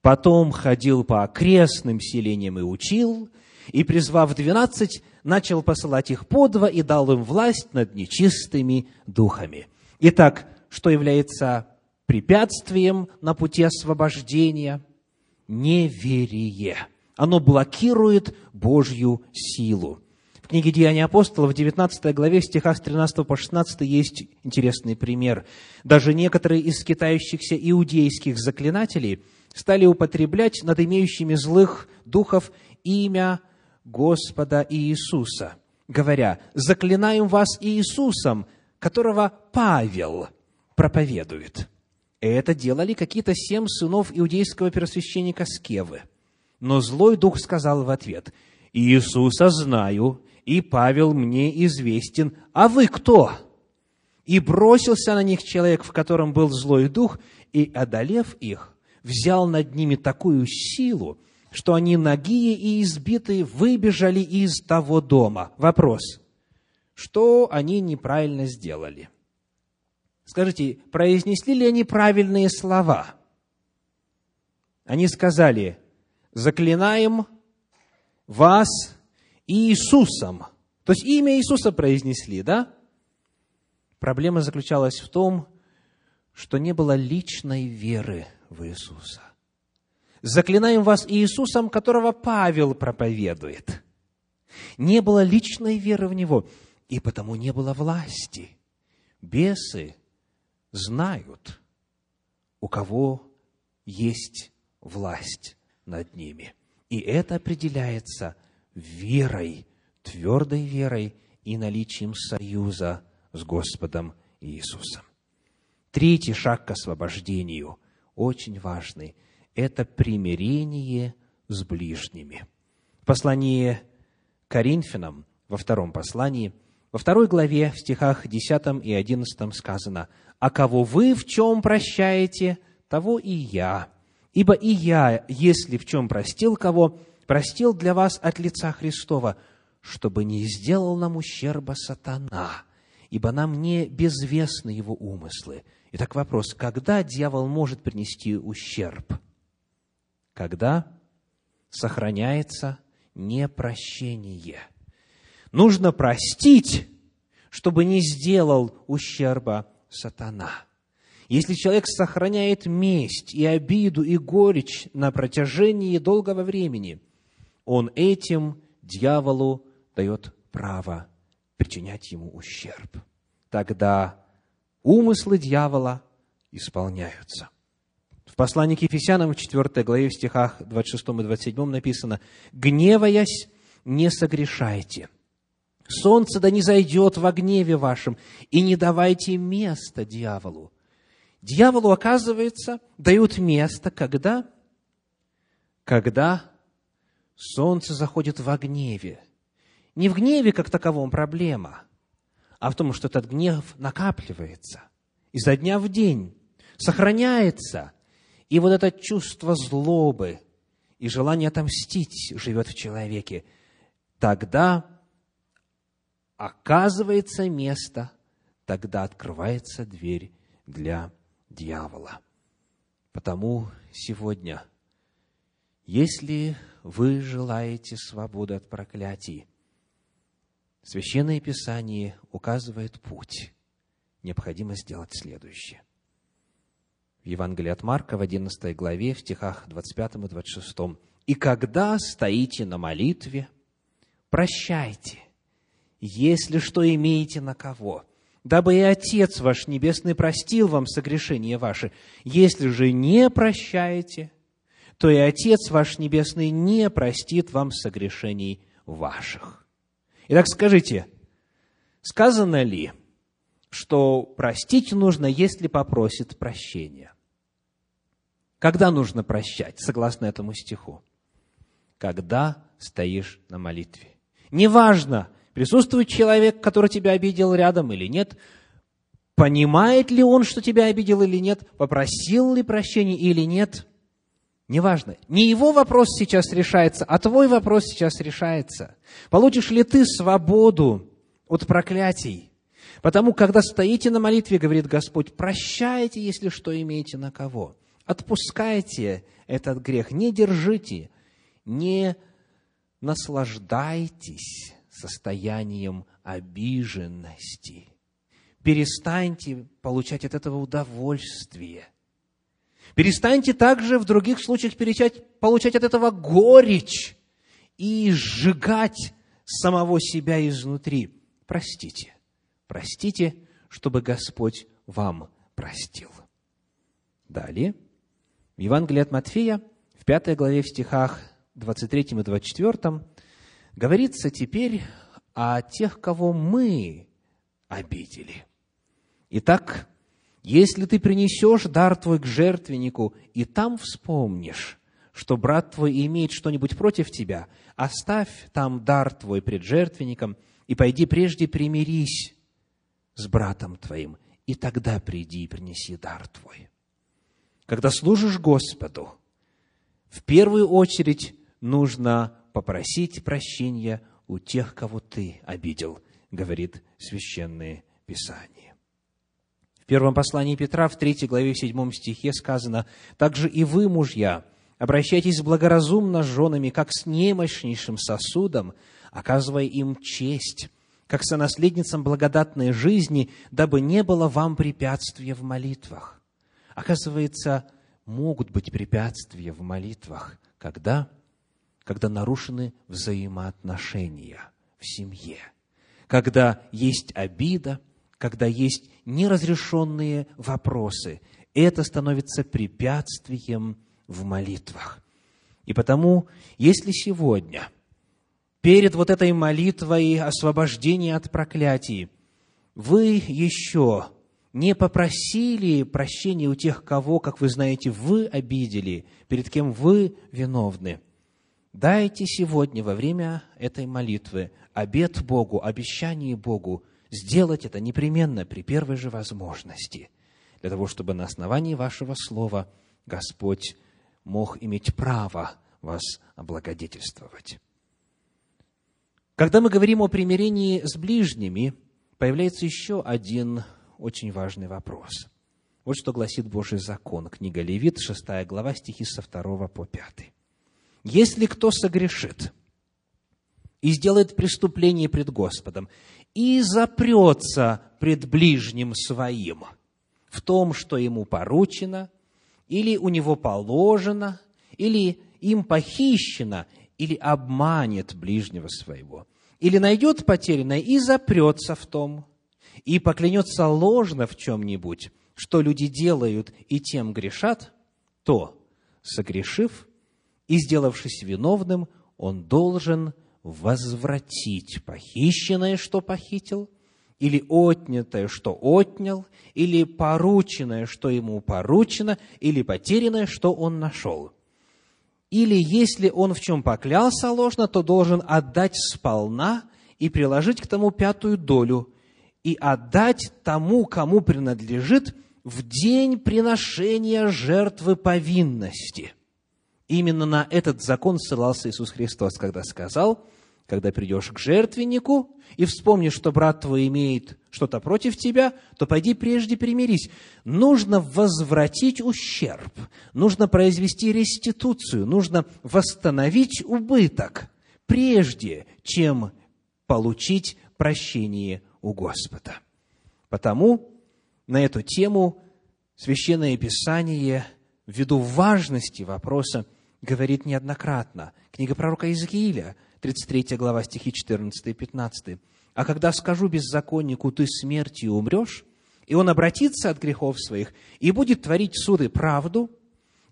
Потом ходил по окрестным селениям и учил, и, призвав двенадцать, начал посылать их по два и дал им власть над нечистыми духами. Итак, что является препятствием на пути освобождения – неверие. Оно блокирует Божью силу. В книге «Деяния апостолов» в 19 главе, в стихах с 13 по 16 есть интересный пример. Даже некоторые из скитающихся иудейских заклинателей стали употреблять над имеющими злых духов имя Господа Иисуса, говоря, «Заклинаем вас Иисусом, которого Павел проповедует». Это делали какие-то семь сынов иудейского первосвященника Скевы. Но злой дух сказал в ответ, «Иисуса знаю, и Павел мне известен, а вы кто?» И бросился на них человек, в котором был злой дух, и, одолев их, взял над ними такую силу, что они нагие и избитые выбежали из того дома. Вопрос, что они неправильно сделали – Скажите, произнесли ли они правильные слова? Они сказали, заклинаем вас Иисусом. То есть имя Иисуса произнесли, да? Проблема заключалась в том, что не было личной веры в Иисуса. Заклинаем вас Иисусом, которого Павел проповедует. Не было личной веры в Него, и потому не было власти. Бесы знают, у кого есть власть над ними. И это определяется верой, твердой верой и наличием союза с Господом Иисусом. Третий шаг к освобождению, очень важный, это примирение с ближними. В послании Коринфянам, во втором послании, во второй главе, в стихах 10 и 11 сказано, а кого вы в чем прощаете, того и я. Ибо и я, если в чем простил кого, простил для вас от лица Христова, чтобы не сделал нам ущерба сатана, ибо нам не безвестны его умыслы. Итак, вопрос, когда дьявол может принести ущерб? Когда сохраняется непрощение. Нужно простить, чтобы не сделал ущерба сатана. Если человек сохраняет месть и обиду и горечь на протяжении долгого времени, он этим дьяволу дает право причинять ему ущерб. тогда умыслы дьявола исполняются. В послании к Ефесянам в 4 главе в стихах 26 и 27 написано «Гневаясь, не согрешайте. Солнце да не зайдет во гневе вашем, и не давайте места дьяволу». Дьяволу, оказывается, дают место, когда? Когда солнце заходит во гневе. Не в гневе как таковом проблема, а в том, что этот гнев накапливается изо дня в день, сохраняется. И вот это чувство злобы и желание отомстить живет в человеке. Тогда оказывается место, тогда открывается дверь для дьявола. Потому сегодня, если вы желаете свободы от проклятий, Священное Писание указывает путь. Необходимо сделать следующее. В Евангелии от Марка в 11 главе, в стихах 25 и 26. «И когда стоите на молитве, прощайте, если что имеете на кого, дабы и Отец ваш Небесный простил вам согрешения ваши. Если же не прощаете, то и Отец ваш Небесный не простит вам согрешений ваших. Итак, скажите, сказано ли, что простить нужно, если попросит прощения? Когда нужно прощать, согласно этому стиху? Когда стоишь на молитве. Неважно, Присутствует человек, который тебя обидел рядом или нет? Понимает ли он, что тебя обидел или нет? Попросил ли прощения или нет? Неважно. Не его вопрос сейчас решается, а твой вопрос сейчас решается. Получишь ли ты свободу от проклятий? Потому, когда стоите на молитве, говорит Господь, прощайте, если что имеете на кого. Отпускайте этот грех, не держите, не наслаждайтесь состоянием обиженности. Перестаньте получать от этого удовольствие. Перестаньте также в других случаях получать от этого горечь и сжигать самого себя изнутри. Простите, простите, чтобы Господь вам простил. Далее, в Евангелии от Матфея, в пятой главе в стихах 23 и 24 Говорится теперь о тех, кого мы обидели. Итак, если ты принесешь дар твой к жертвеннику, и там вспомнишь, что брат твой имеет что-нибудь против тебя, оставь там дар твой пред жертвенником, и пойди прежде примирись с братом твоим, и тогда приди и принеси дар твой. Когда служишь Господу, в первую очередь нужно попросить прощения у тех, кого ты обидел, говорит Священное Писание. В первом послании Петра, в третьей главе, в седьмом стихе сказано, «Также и вы, мужья, обращайтесь благоразумно с женами, как с немощнейшим сосудом, оказывая им честь, как сонаследницам благодатной жизни, дабы не было вам препятствия в молитвах». Оказывается, могут быть препятствия в молитвах. Когда? Когда нарушены взаимоотношения в семье, когда есть обида, когда есть неразрешенные вопросы. Это становится препятствием в молитвах. И потому, если сегодня, перед вот этой молитвой освобождения от проклятий, вы еще не попросили прощения у тех, кого, как вы знаете, вы обидели, перед кем вы виновны – Дайте сегодня во время этой молитвы обет Богу, обещание Богу сделать это непременно при первой же возможности, для того, чтобы на основании вашего слова Господь мог иметь право вас облагодетельствовать. Когда мы говорим о примирении с ближними, появляется еще один очень важный вопрос. Вот что гласит Божий закон, книга Левит, 6 глава, стихи со 2 по 5. Если кто согрешит и сделает преступление пред Господом, и запрется пред ближним своим в том, что ему поручено, или у него положено, или им похищено, или обманет ближнего своего, или найдет потерянное и запрется в том, и поклянется ложно в чем-нибудь, что люди делают и тем грешат, то, согрешив и сделавшись виновным, он должен возвратить похищенное, что похитил, или отнятое, что отнял, или порученное, что ему поручено, или потерянное, что он нашел. Или если он в чем поклялся ложно, то должен отдать сполна и приложить к тому пятую долю, и отдать тому, кому принадлежит, в день приношения жертвы повинности. Именно на этот закон ссылался Иисус Христос, когда сказал – когда придешь к жертвеннику и вспомнишь, что брат твой имеет что-то против тебя, то пойди прежде примирись. Нужно возвратить ущерб, нужно произвести реституцию, нужно восстановить убыток, прежде чем получить прощение у Господа. Потому на эту тему Священное Писание, ввиду важности вопроса, говорит неоднократно. Книга пророка Иезекииля – 33 глава, стихи 14 и 15. «А когда скажу беззаконнику, ты смертью умрешь, и он обратится от грехов своих и будет творить суд и правду,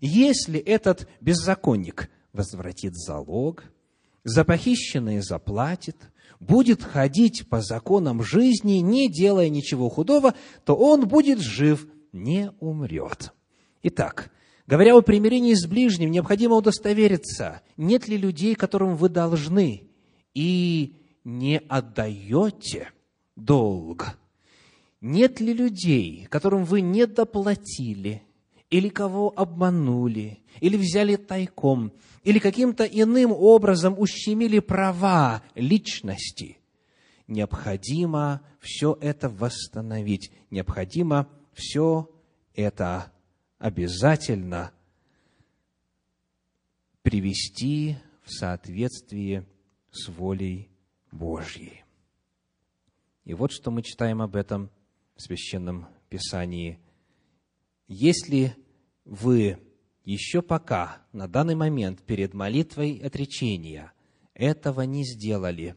если этот беззаконник возвратит залог, за похищенное заплатит, будет ходить по законам жизни, не делая ничего худого, то он будет жив, не умрет. Итак, Говоря о примирении с ближним, необходимо удостовериться, нет ли людей, которым вы должны, и не отдаете долг. Нет ли людей, которым вы не доплатили, или кого обманули, или взяли тайком, или каким-то иным образом ущемили права личности. Необходимо все это восстановить, необходимо все это обязательно привести в соответствие с волей Божьей. И вот что мы читаем об этом в Священном Писании. Если вы еще пока, на данный момент, перед молитвой отречения, этого не сделали,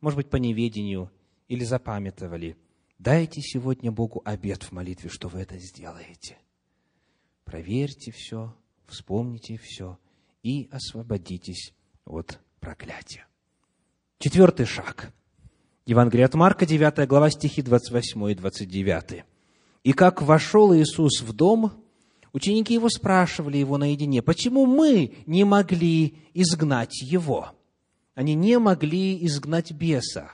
может быть, по неведению или запамятовали, дайте сегодня Богу обед в молитве, что вы это сделаете – проверьте все, вспомните все и освободитесь от проклятия. Четвертый шаг. Евангелие от Марка, 9 глава, стихи 28 и 29. «И как вошел Иисус в дом, ученики его спрашивали его наедине, почему мы не могли изгнать его?» Они не могли изгнать беса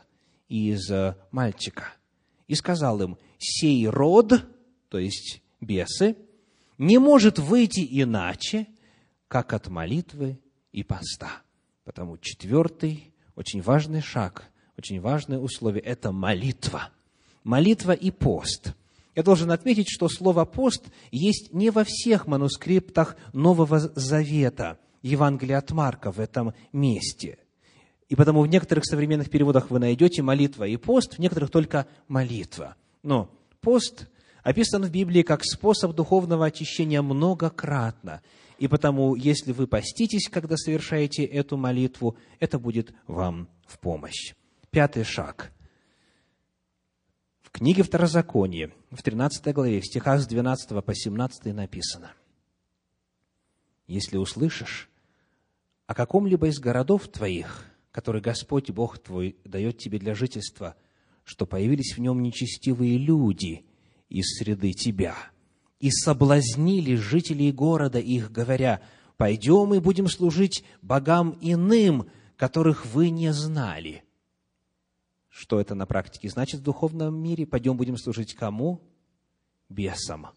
из э, мальчика. И сказал им, сей род, то есть бесы, не может выйти иначе, как от молитвы и поста. Потому четвертый, очень важный шаг, очень важное условие – это молитва. Молитва и пост. Я должен отметить, что слово «пост» есть не во всех манускриптах Нового Завета, Евангелия от Марка в этом месте. И потому в некоторых современных переводах вы найдете молитва и пост, в некоторых только молитва. Но пост описан в Библии как способ духовного очищения многократно. И потому, если вы поститесь, когда совершаете эту молитву, это будет вам в помощь. Пятый шаг. В книге Второзакония, в 13 главе, в стихах с 12 по 17 написано. «Если услышишь о каком-либо из городов твоих, который Господь Бог твой дает тебе для жительства, что появились в нем нечестивые люди, из среды тебя. И соблазнили жителей города их, говоря, пойдем и будем служить богам иным, которых вы не знали. Что это на практике значит в духовном мире? Пойдем будем служить кому? Бесам.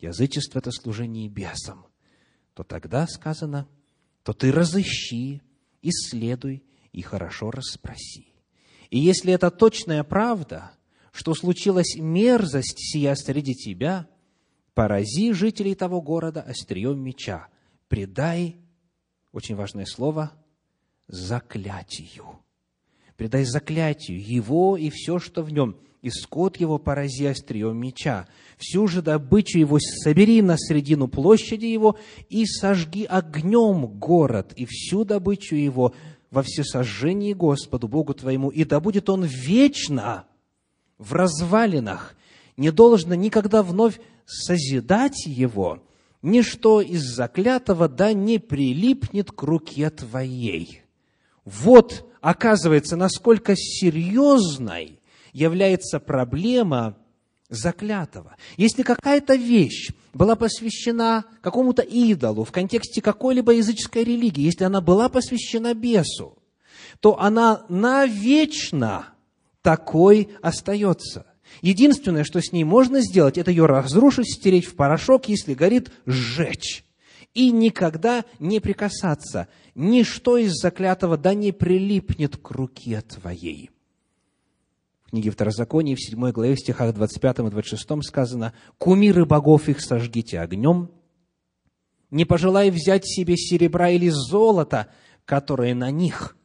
Язычество – это служение бесам. То тогда сказано, то ты разыщи, исследуй и хорошо расспроси. И если это точная правда, что случилась мерзость сия среди тебя, порази жителей того города острием меча, предай, очень важное слово, заклятию. Предай заклятию его и все, что в нем, и скот его порази острием меча. Всю же добычу его собери на средину площади его и сожги огнем город, и всю добычу его во всесожжении Господу, Богу твоему, и да будет он вечно в развалинах, не должно никогда вновь созидать его, ничто из заклятого да не прилипнет к руке твоей. Вот, оказывается, насколько серьезной является проблема заклятого. Если какая-то вещь была посвящена какому-то идолу в контексте какой-либо языческой религии, если она была посвящена бесу, то она навечно такой остается. Единственное, что с ней можно сделать, это ее разрушить, стереть в порошок, если горит, сжечь. И никогда не прикасаться. Ничто из заклятого да не прилипнет к руке твоей. В книге Второзакония, в 7 главе, в стихах 25 и 26 сказано, «Кумиры богов их сожгите огнем, не пожелай взять себе серебра или золота, которые на них,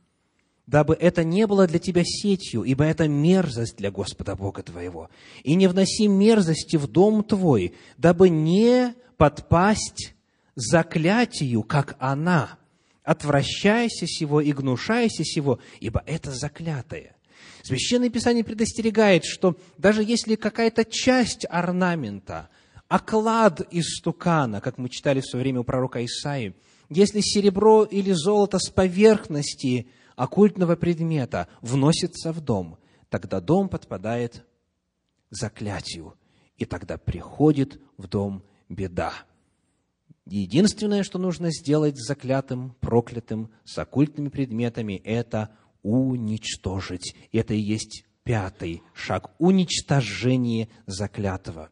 дабы это не было для тебя сетью, ибо это мерзость для Господа Бога твоего. И не вноси мерзости в дом твой, дабы не подпасть заклятию, как она. Отвращайся сего и гнушайся сего, ибо это заклятое. Священное Писание предостерегает, что даже если какая-то часть орнамента, оклад из стукана, как мы читали в свое время у пророка Исаии, если серебро или золото с поверхности оккультного предмета вносится в дом, тогда дом подпадает заклятию, и тогда приходит в дом беда. Единственное, что нужно сделать с заклятым, проклятым, с оккультными предметами, это уничтожить. Это и есть пятый шаг – уничтожение заклятого.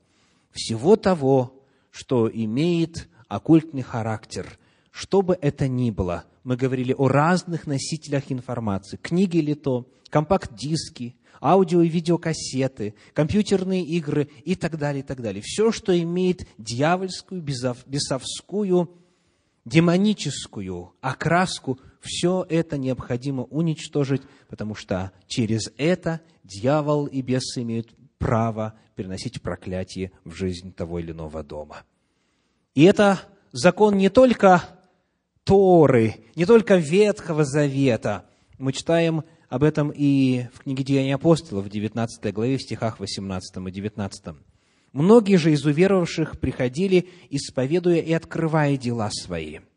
Всего того, что имеет оккультный характер, что бы это ни было, мы говорили о разных носителях информации, книги ли то, компакт-диски, аудио и видеокассеты, компьютерные игры и так далее, и так далее. Все, что имеет дьявольскую, бесовскую, демоническую окраску – все это необходимо уничтожить, потому что через это дьявол и бесы имеют право переносить проклятие в жизнь того или иного дома. И это закон не только Торы, не только Ветхого Завета. Мы читаем об этом и в книге Деяний апостолов, в 19 главе, в стихах 18 и 19. Многие же из уверовавших приходили, исповедуя и открывая дела свои –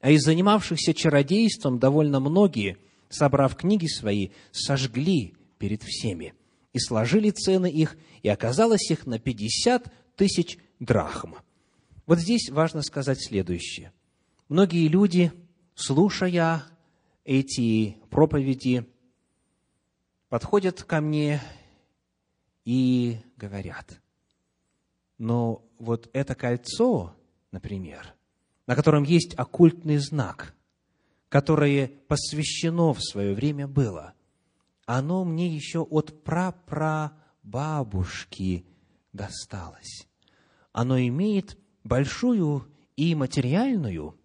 а из занимавшихся чародейством довольно многие, собрав книги свои, сожгли перед всеми и сложили цены их, и оказалось их на 50 тысяч драхм. Вот здесь важно сказать следующее. Многие люди, слушая эти проповеди, подходят ко мне и говорят, но вот это кольцо, например – на котором есть оккультный знак, которое посвящено в свое время было, оно мне еще от прапрабабушки досталось. Оно имеет большую и материальную,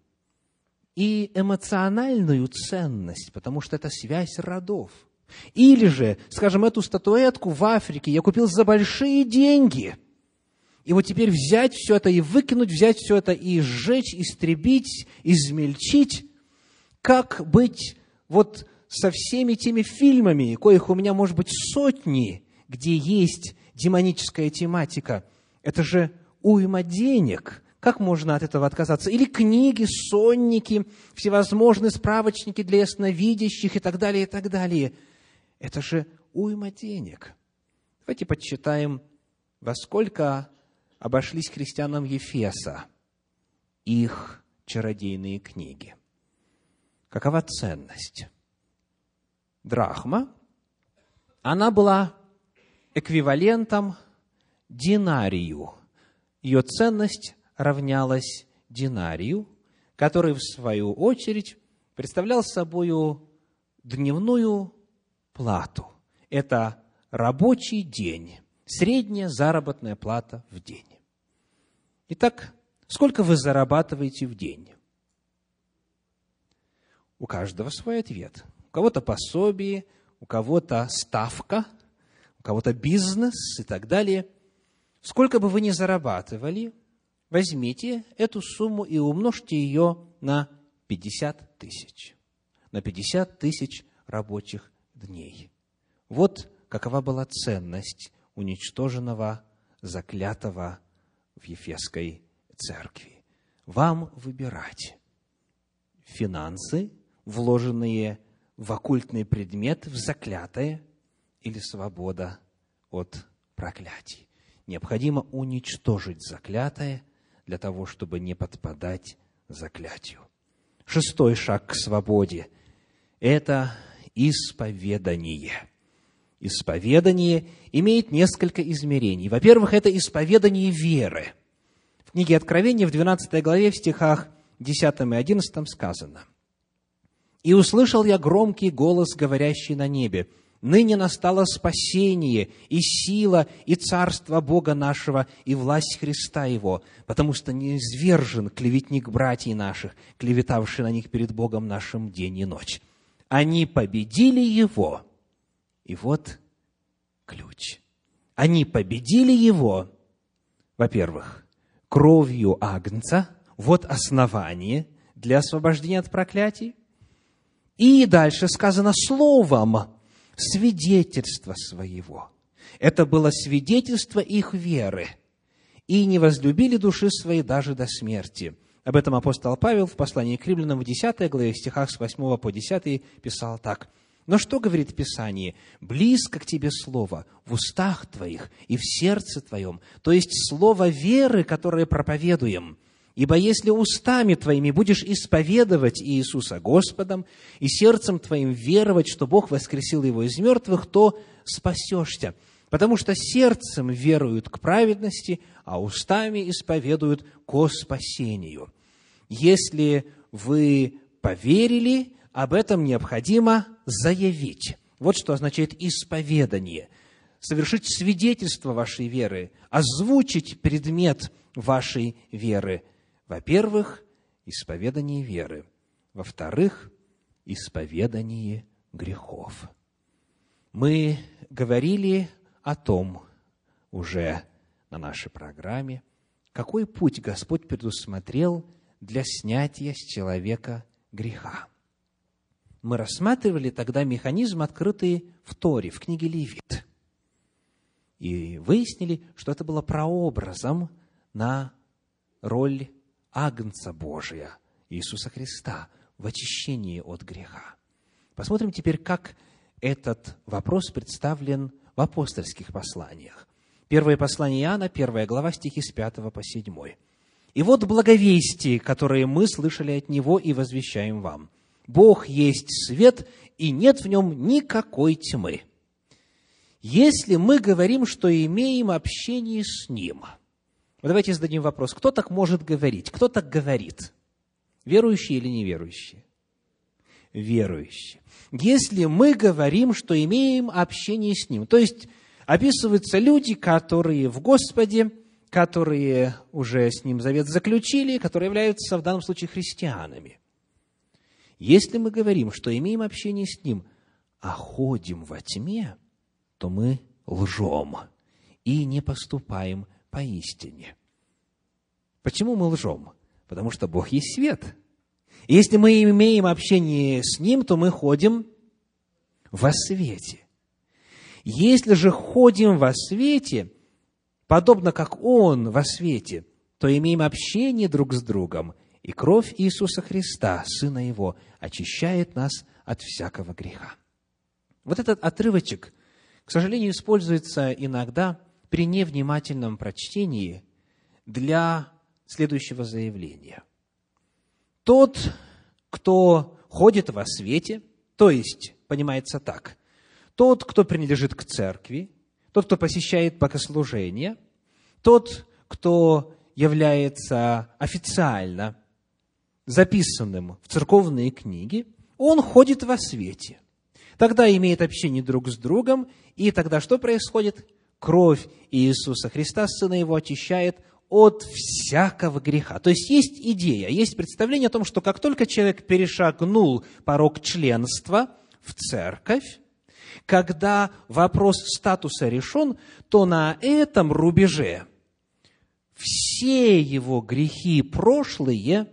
и эмоциональную ценность, потому что это связь родов. Или же, скажем, эту статуэтку в Африке я купил за большие деньги – и вот теперь взять все это и выкинуть, взять все это и сжечь, истребить, измельчить. Как быть вот со всеми теми фильмами, коих у меня может быть сотни, где есть демоническая тематика? Это же уйма денег. Как можно от этого отказаться? Или книги, сонники, всевозможные справочники для ясновидящих и так далее, и так далее. Это же уйма денег. Давайте подсчитаем, во сколько обошлись христианам Ефеса их чародейные книги. Какова ценность? Драхма, она была эквивалентом динарию. Ее ценность равнялась динарию, который, в свою очередь, представлял собой дневную плату. Это рабочий день Средняя заработная плата в день. Итак, сколько вы зарабатываете в день? У каждого свой ответ. У кого-то пособие, у кого-то ставка, у кого-то бизнес и так далее. Сколько бы вы ни зарабатывали, возьмите эту сумму и умножьте ее на 50 тысяч. На 50 тысяч рабочих дней. Вот какова была ценность уничтоженного, заклятого в Ефесской церкви. Вам выбирать финансы, вложенные в оккультный предмет, в заклятое, или свобода от проклятий. Необходимо уничтожить заклятое для того, чтобы не подпадать заклятию. Шестой шаг к свободе – это исповедание. Исповедание имеет несколько измерений. Во-первых, это исповедание веры. В книге Откровения в 12 главе в стихах 10 и 11 сказано. «И услышал я громкий голос, говорящий на небе, Ныне настало спасение и сила, и царство Бога нашего, и власть Христа Его, потому что не извержен клеветник братьев наших, клеветавший на них перед Богом нашим день и ночь. Они победили Его. И вот ключ. Они победили Его, во-первых, кровью Агнца, вот основание для освобождения от проклятий. И дальше сказано словом, свидетельства своего. Это было свидетельство их веры. И не возлюбили души своей даже до смерти. Об этом апостол Павел в послании к римлянам в 10 главе, в стихах с 8 по 10 писал так. Но что говорит Писание? «Близко к тебе слово в устах твоих и в сердце твоем». То есть слово веры, которое проповедуем – Ибо если устами твоими будешь исповедовать Иисуса Господом и сердцем твоим веровать, что Бог воскресил его из мертвых, то спасешься. Потому что сердцем веруют к праведности, а устами исповедуют ко спасению. Если вы поверили, об этом необходимо заявить. Вот что означает исповедание. Совершить свидетельство вашей веры, озвучить предмет вашей веры – во-первых, исповедание веры. Во-вторых, исповедание грехов. Мы говорили о том уже на нашей программе, какой путь Господь предусмотрел для снятия с человека греха. Мы рассматривали тогда механизм, открытый в Торе, в книге Левит. И выяснили, что это было прообразом на роль Агнца Божия, Иисуса Христа, в очищении от греха. Посмотрим теперь, как этот вопрос представлен в апостольских посланиях. Первое послание Иоанна, первая глава, стихи с 5 по 7. «И вот благовестие, которое мы слышали от Него и возвещаем вам. Бог есть свет, и нет в нем никакой тьмы. Если мы говорим, что имеем общение с Ним – вот давайте зададим вопрос, кто так может говорить? Кто так говорит? Верующие или неверующие? Верующие. Если мы говорим, что имеем общение с Ним, то есть описываются люди, которые в Господе, которые уже с Ним завет заключили, которые являются в данном случае христианами. Если мы говорим, что имеем общение с Ним, а ходим во тьме, то мы лжем и не поступаем поистине. Почему мы лжем? Потому что Бог есть свет. И если мы имеем общение с Ним, то мы ходим во свете. Если же ходим во свете, подобно как Он во свете, то имеем общение друг с другом, и кровь Иисуса Христа, Сына Его, очищает нас от всякого греха. Вот этот отрывочек, к сожалению, используется иногда при невнимательном прочтении для следующего заявления. Тот, кто ходит во свете, то есть, понимается так, тот, кто принадлежит к церкви, тот, кто посещает богослужение, тот, кто является официально записанным в церковные книги, он ходит во свете. Тогда имеет общение друг с другом, и тогда что происходит? Кровь Иисуса Христа, Сына Его, очищает от всякого греха. То есть есть идея, есть представление о том, что как только человек перешагнул порог членства в церковь, когда вопрос статуса решен, то на этом рубеже все его грехи прошлые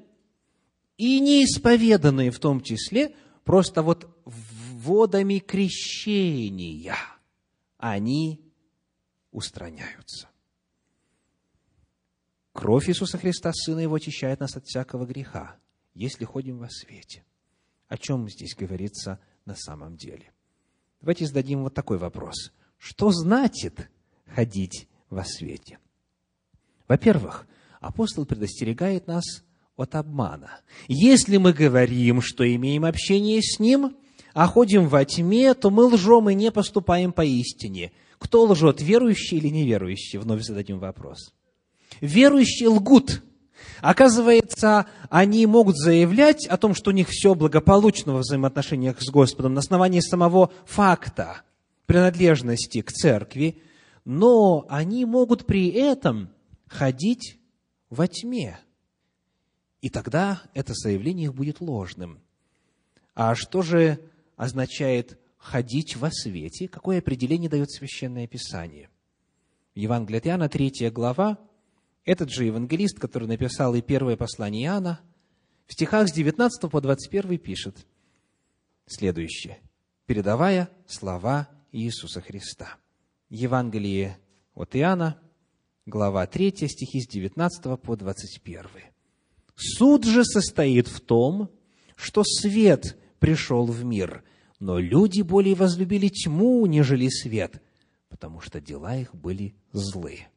и неисповеданные в том числе, просто вот водами крещения – они устраняются. Кровь Иисуса Христа, Сына Его, очищает нас от всякого греха, если ходим во свете. О чем здесь говорится на самом деле? Давайте зададим вот такой вопрос. Что значит ходить во свете? Во-первых, апостол предостерегает нас от обмана. Если мы говорим, что имеем общение с Ним, а ходим во тьме, то мы лжем и не поступаем по истине. Кто лжет, верующий или неверующий? Вновь зададим вопрос. Верующие лгут. Оказывается, они могут заявлять о том, что у них все благополучно во взаимоотношениях с Господом на основании самого факта принадлежности к церкви, но они могут при этом ходить во тьме. И тогда это заявление их будет ложным. А что же означает ходить во свете? Какое определение дает Священное Писание? В Евангелии от Иоанна, 3 глава, этот же евангелист, который написал и первое послание Иоанна, в стихах с 19 по 21 пишет следующее, передавая слова Иисуса Христа. Евангелие от Иоанна, глава 3, стихи с 19 по 21. «Суд же состоит в том, что свет пришел в мир, но люди более возлюбили тьму, нежели свет, потому что дела их были злые.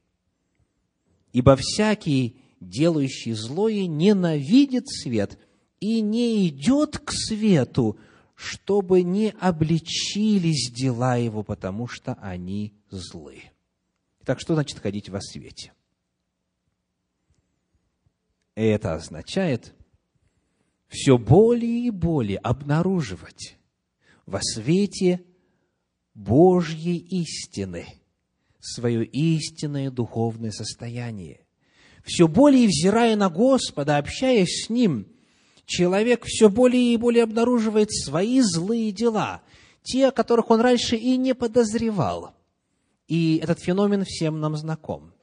Ибо всякий, делающий злое, ненавидит свет и не идет к свету, чтобы не обличились дела его, потому что они злы. Так что значит ходить во свете? Это означает все более и более обнаруживать во свете Божьей истины – свое истинное духовное состояние. Все более взирая на Господа, общаясь с Ним, человек все более и более обнаруживает свои злые дела, те, о которых он раньше и не подозревал. И этот феномен всем нам знаком.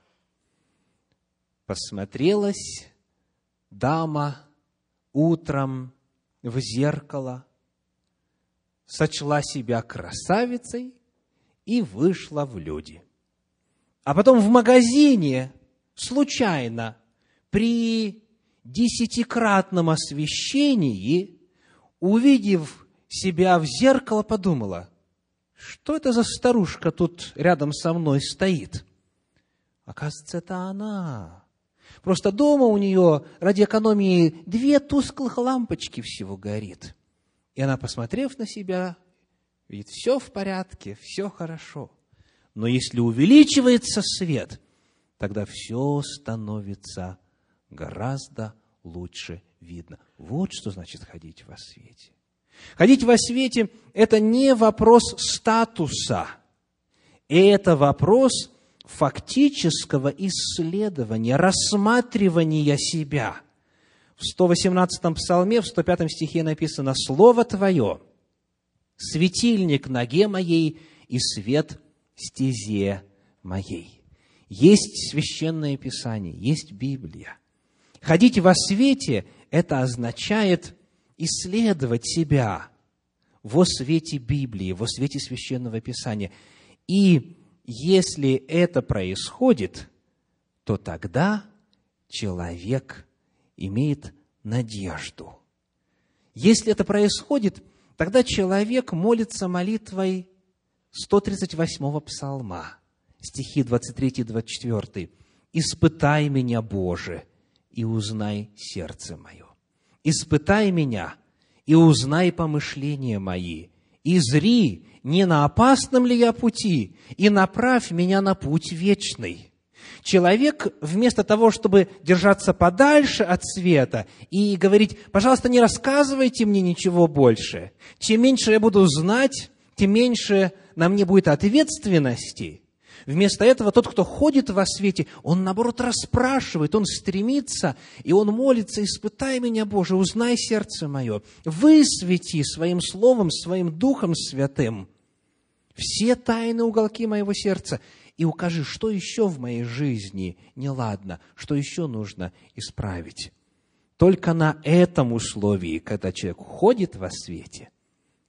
Посмотрелась дама утром в зеркало, сочла себя красавицей и вышла в люди – а потом в магазине случайно при десятикратном освещении, увидев себя в зеркало, подумала, что это за старушка тут рядом со мной стоит? Оказывается, это она. Просто дома у нее ради экономии две тусклых лампочки всего горит. И она, посмотрев на себя, видит, все в порядке, все хорошо – но если увеличивается свет, тогда все становится гораздо лучше видно. Вот что значит ходить во свете. Ходить во свете – это не вопрос статуса, это вопрос фактического исследования, рассматривания себя. В 118-м псалме, в 105 стихе написано «Слово Твое, светильник ноге моей и свет стезе моей. Есть священное писание, есть Библия. Ходить во свете – это означает исследовать себя во свете Библии, во свете священного писания. И если это происходит, то тогда человек имеет надежду. Если это происходит, тогда человек молится молитвой 138-го псалма, стихи 23-24. «Испытай меня, Боже, и узнай сердце мое. Испытай меня, и узнай помышления мои, и зри, не на опасном ли я пути, и направь меня на путь вечный». Человек вместо того, чтобы держаться подальше от света и говорить, пожалуйста, не рассказывайте мне ничего больше, чем меньше я буду знать, тем меньше на мне будет ответственности. Вместо этого тот, кто ходит во свете, он, наоборот, расспрашивает, он стремится, и он молится, испытай меня, Боже, узнай сердце мое, высвети своим словом, своим Духом Святым все тайны уголки моего сердца и укажи, что еще в моей жизни неладно, что еще нужно исправить. Только на этом условии, когда человек ходит во свете,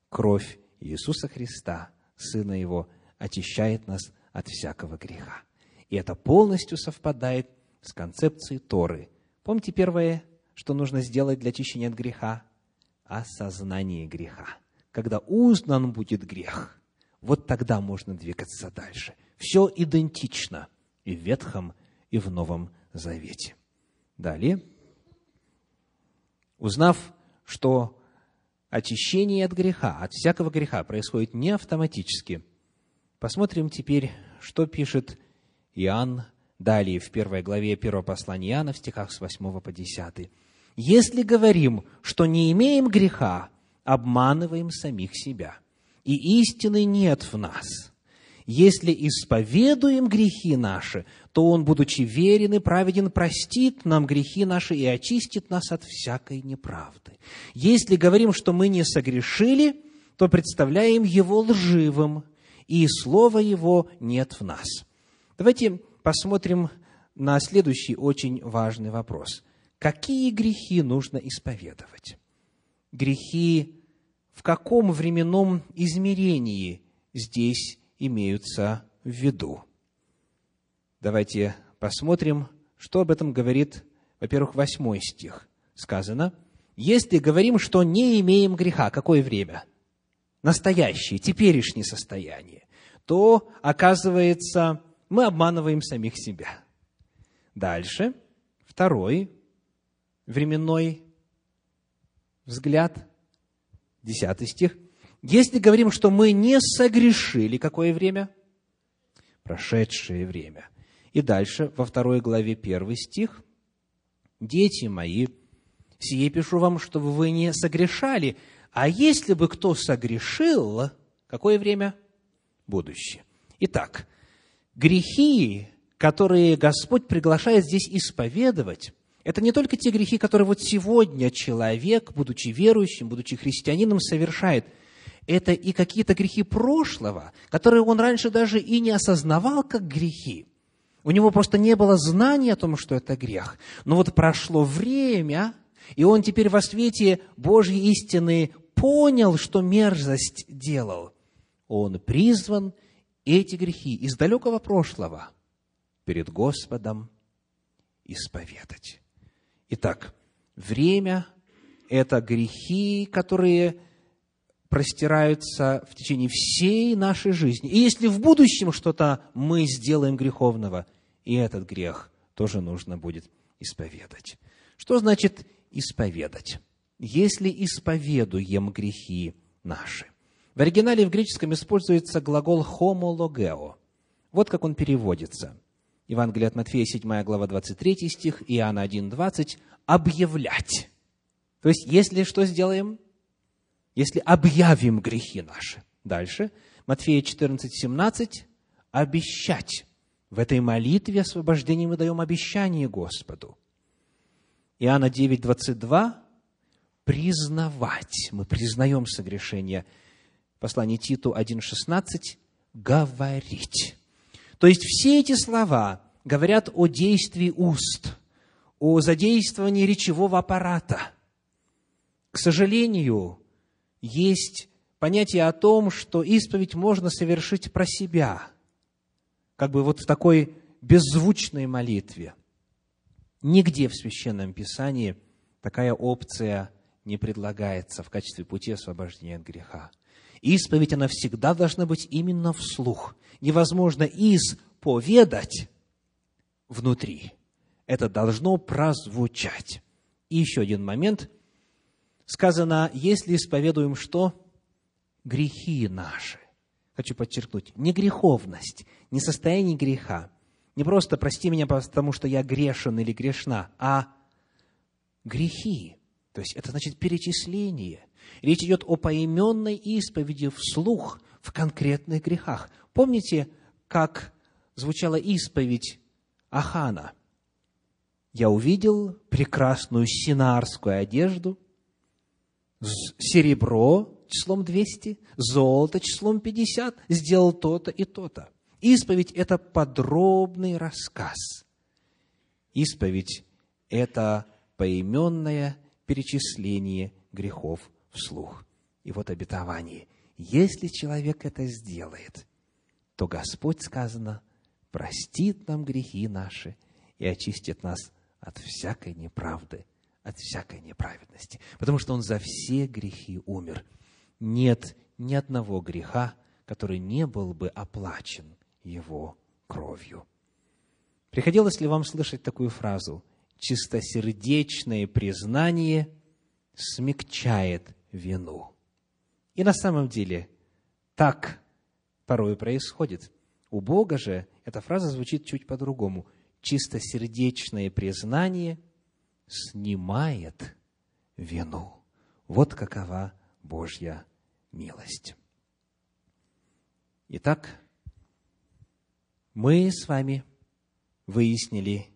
кровь Иисуса Христа, Сына Его, очищает нас от всякого греха. И это полностью совпадает с концепцией Торы. Помните первое, что нужно сделать для очищения от греха? Осознание греха. Когда узнан будет грех, вот тогда можно двигаться дальше. Все идентично и в Ветхом, и в Новом Завете. Далее. Узнав, что очищение от греха, от всякого греха происходит не автоматически, посмотрим теперь, что пишет Иоанн далее в первой главе первого послания Иоанна в стихах с 8 по 10. «Если говорим, что не имеем греха, обманываем самих себя, и истины нет в нас». Если исповедуем грехи наши, то Он, будучи верен и праведен, простит нам грехи наши и очистит нас от всякой неправды. Если говорим, что мы не согрешили, то представляем Его лживым, и Слова Его нет в нас. Давайте посмотрим на следующий очень важный вопрос. Какие грехи нужно исповедовать? Грехи в каком временном измерении здесь имеются в виду? Давайте посмотрим, что об этом говорит, во-первых, восьмой стих. Сказано, если говорим, что не имеем греха, какое время? Настоящее, теперешнее состояние, то, оказывается, мы обманываем самих себя. Дальше, второй временной взгляд, десятый стих. Если говорим, что мы не согрешили, какое время? Прошедшее время. И дальше, во второй главе, первый стих. «Дети мои, сие пишу вам, чтобы вы не согрешали, а если бы кто согрешил, какое время? Будущее». Итак, грехи, которые Господь приглашает здесь исповедовать, это не только те грехи, которые вот сегодня человек, будучи верующим, будучи христианином, совершает. Это и какие-то грехи прошлого, которые он раньше даже и не осознавал как грехи. У него просто не было знания о том, что это грех. Но вот прошло время, и он теперь во свете Божьей истины понял, что мерзость делал. Он призван эти грехи из далекого прошлого перед Господом исповедать. Итак, время – это грехи, которые простираются в течение всей нашей жизни. И если в будущем что-то мы сделаем греховного, и этот грех тоже нужно будет исповедать. Что значит исповедать? Если исповедуем грехи наши. В оригинале в греческом используется глагол «homologeo». Вот как он переводится. Евангелие от Матфея, 7 глава, 23 стих, Иоанна 1, 20. «Объявлять». То есть, если что сделаем? Если объявим грехи наши. Дальше. Матфея 14, 17. «Обещать». В этой молитве освобождения мы даем обещание Господу. Иоанна 9, 22. «Признавать». Мы признаем согрешение – послание Титу 1.16, говорить. То есть все эти слова говорят о действии уст, о задействовании речевого аппарата. К сожалению, есть понятие о том, что исповедь можно совершить про себя, как бы вот в такой беззвучной молитве. Нигде в Священном Писании такая опция не предлагается в качестве пути освобождения от греха. Исповедь, она всегда должна быть именно вслух. Невозможно исповедать внутри. Это должно прозвучать. И еще один момент. Сказано, если исповедуем что? Грехи наши. Хочу подчеркнуть, не греховность, не состояние греха. Не просто прости меня, потому что я грешен или грешна, а грехи. То есть это значит перечисление – Речь идет о поименной исповеди вслух в конкретных грехах. Помните, как звучала исповедь Ахана? Я увидел прекрасную синарскую одежду, серебро числом 200, золото числом 50, сделал то-то и то-то. Исповедь – это подробный рассказ. Исповедь – это поименное перечисление грехов вслух. И вот обетование. Если человек это сделает, то Господь, сказано, простит нам грехи наши и очистит нас от всякой неправды, от всякой неправедности. Потому что Он за все грехи умер. Нет ни одного греха, который не был бы оплачен Его кровью. Приходилось ли вам слышать такую фразу? Чистосердечное признание смягчает вину. И на самом деле так порой происходит. У Бога же эта фраза звучит чуть по-другому. Чистосердечное признание снимает вину. Вот какова Божья милость. Итак, мы с вами выяснили,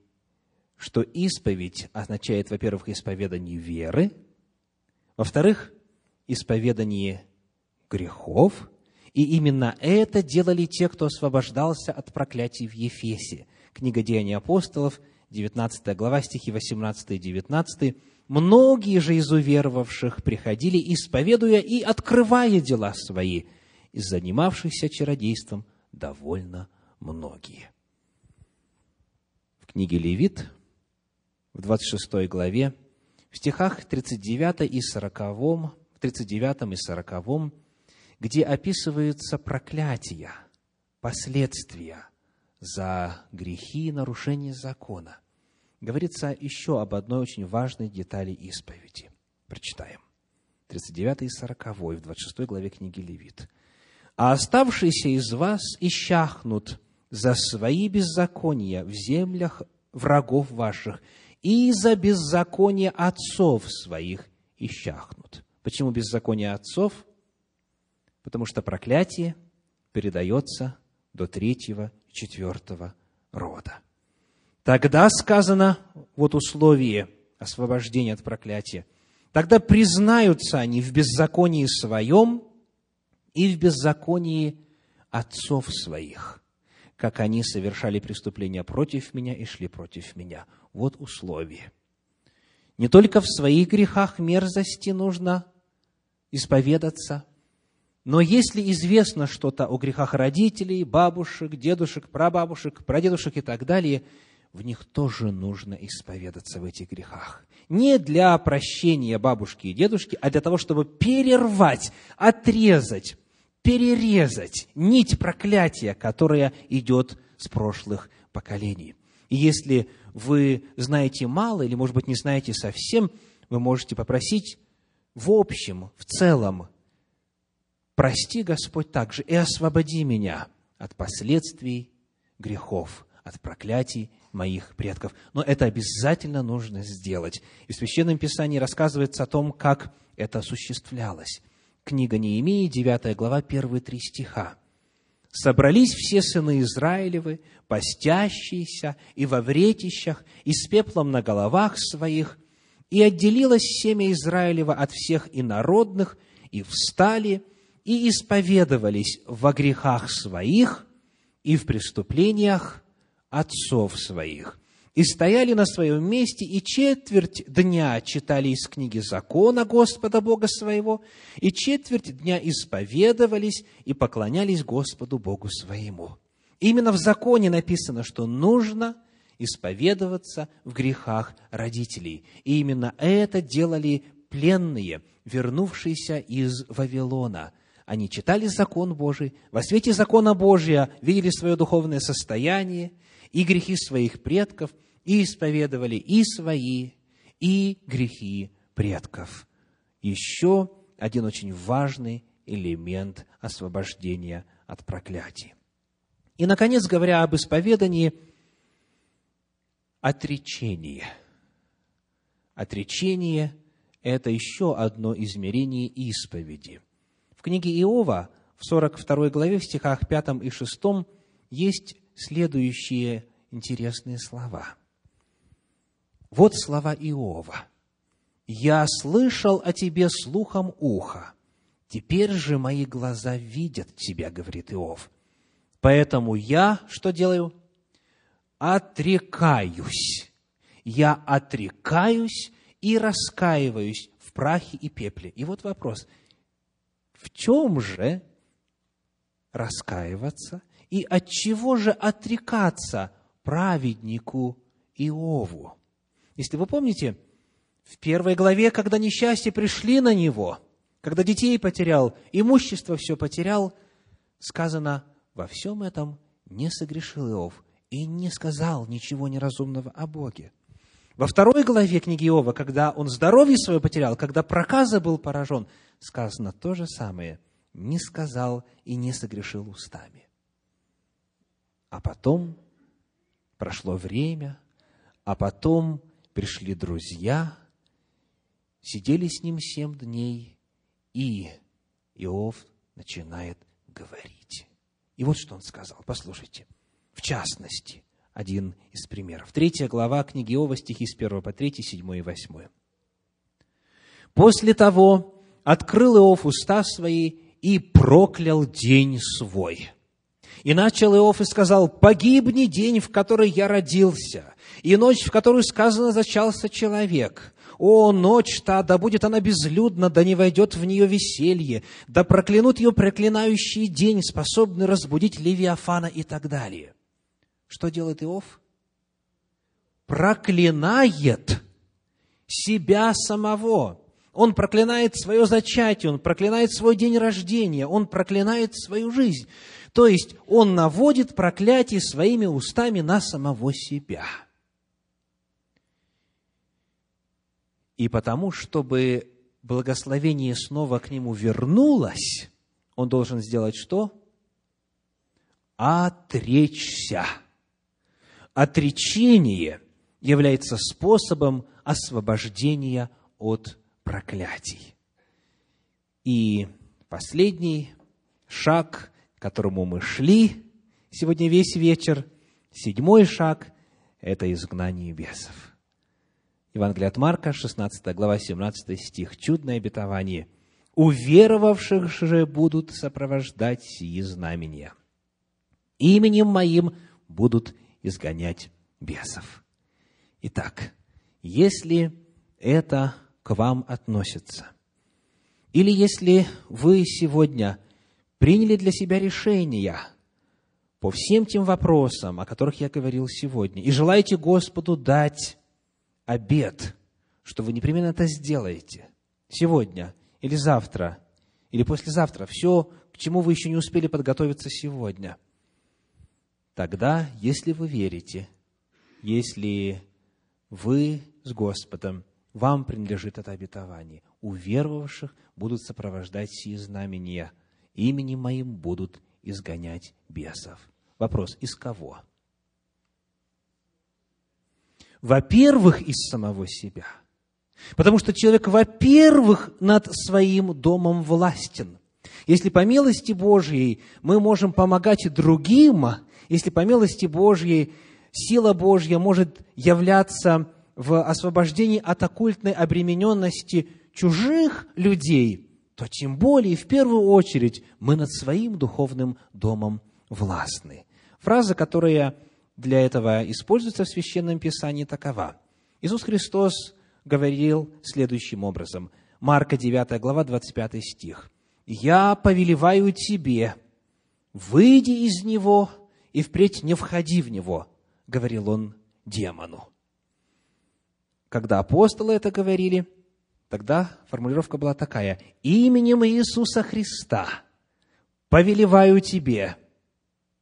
что исповедь означает, во-первых, исповедание веры, во-вторых, исповедание грехов, и именно это делали те, кто освобождался от проклятий в Ефесе. Книга Деяний апостолов, 19 глава, стихи 18 и 19. «Многие же из уверовавших приходили, исповедуя и открывая дела свои, и занимавшихся чародейством довольно многие». В книге Левит, в 26 главе, в стихах 39 и 40, 39 и 40, где описываются проклятия, последствия за грехи и нарушение закона, говорится еще об одной очень важной детали исповеди. Прочитаем. 39 и 40 в 26 главе книги Левит. «А оставшиеся из вас исчахнут за свои беззакония в землях врагов ваших, и за беззаконие отцов своих исчахнут». Почему беззаконие отцов? Потому что проклятие передается до третьего четвертого рода. Тогда сказано, вот условие освобождения от проклятия, тогда признаются они в беззаконии своем и в беззаконии отцов своих, как они совершали преступления против меня и шли против меня. Вот условие. Не только в своих грехах мерзости нужно исповедаться, но если известно что-то о грехах родителей, бабушек, дедушек, прабабушек, прадедушек и так далее, в них тоже нужно исповедаться в этих грехах. Не для прощения бабушки и дедушки, а для того, чтобы перервать, отрезать, перерезать нить проклятия, которая идет с прошлых поколений. И если вы знаете мало или, может быть, не знаете совсем, вы можете попросить в общем, в целом, прости, Господь, также и освободи меня от последствий грехов, от проклятий моих предков. Но это обязательно нужно сделать. И в Священном Писании рассказывается о том, как это осуществлялось. Книга Неемии, 9 глава, первые три стиха. «Собрались все сыны Израилевы, постящиеся и во вретищах, и с пеплом на головах своих, и отделилось семя Израилева от всех инородных, и встали, и исповедовались во грехах своих и в преступлениях отцов своих. И стояли на своем месте, и четверть дня читали из книги закона Господа Бога своего, и четверть дня исповедовались и поклонялись Господу Богу своему. Именно в законе написано, что нужно – исповедоваться в грехах родителей. И именно это делали пленные, вернувшиеся из Вавилона. Они читали закон Божий, во свете закона Божия видели свое духовное состояние и грехи своих предков, и исповедовали и свои, и грехи предков. Еще один очень важный элемент освобождения от проклятий. И, наконец, говоря об исповедании – отречение. Отречение – это еще одно измерение исповеди. Книге Иова, в 42 главе, в стихах 5 и 6, есть следующие интересные слова. Вот слова Иова. «Я слышал о тебе слухом уха, теперь же мои глаза видят тебя, говорит Иов. Поэтому я что делаю? отрекаюсь. Я отрекаюсь и раскаиваюсь в прахе и пепле. И вот вопрос, в чем же раскаиваться И от чего же отрекаться праведнику Иову? Если вы помните, в первой главе, когда несчастья пришли на него, когда детей потерял, имущество все потерял, сказано, во всем этом не согрешил Иов и не сказал ничего неразумного о Боге. Во второй главе книги Иова, когда он здоровье свое потерял, когда проказа был поражен, сказано то же самое. Не сказал и не согрешил устами. А потом прошло время, а потом пришли друзья, сидели с ним семь дней, и Иов начинает говорить. И вот что он сказал. Послушайте. В частности, один из примеров. Третья глава книги Иова, стихи с 1 по 3, 7 и 8. «После того открыл Иов уста свои и проклял день свой». И начал Иов и сказал, «Погибни день, в который я родился, и ночь, в которую сказано зачался человек. О, ночь та, да будет она безлюдна, да не войдет в нее веселье, да проклянут ее проклинающий день, способный разбудить Левиафана и так далее». Что делает Иов? Проклинает себя самого. Он проклинает свое зачатие, он проклинает свой день рождения, он проклинает свою жизнь. То есть он наводит проклятие своими устами на самого себя. И потому, чтобы благословение снова к нему вернулось, он должен сделать что? Отречься отречение является способом освобождения от проклятий. И последний шаг, к которому мы шли сегодня весь вечер, седьмой шаг – это изгнание бесов. Евангелие от Марка, 16 глава, 17 стих. Чудное обетование. «Уверовавших же будут сопровождать сии знамения. Именем моим будут изгонять бесов. Итак, если это к вам относится, или если вы сегодня приняли для себя решение по всем тем вопросам, о которых я говорил сегодня, и желаете Господу дать обед, что вы непременно это сделаете сегодня или завтра, или послезавтра, все, к чему вы еще не успели подготовиться сегодня – Тогда, если вы верите, если вы с Господом, вам принадлежит это обетование. У веровавших будут сопровождать сие знамения. Именем моим будут изгонять бесов. Вопрос, из кого? Во-первых, из самого себя. Потому что человек, во-первых, над своим домом властен. Если по милости Божьей мы можем помогать другим, если по милости Божьей сила Божья может являться в освобождении от оккультной обремененности чужих людей, то тем более, в первую очередь, мы над своим духовным домом властны. Фраза, которая для этого используется в Священном Писании, такова. Иисус Христос говорил следующим образом. Марка 9 глава, 25 стих. «Я повелеваю тебе, выйди из него и впредь не входи в него, говорил он демону. Когда апостолы это говорили, тогда формулировка была такая, именем Иисуса Христа повелеваю тебе,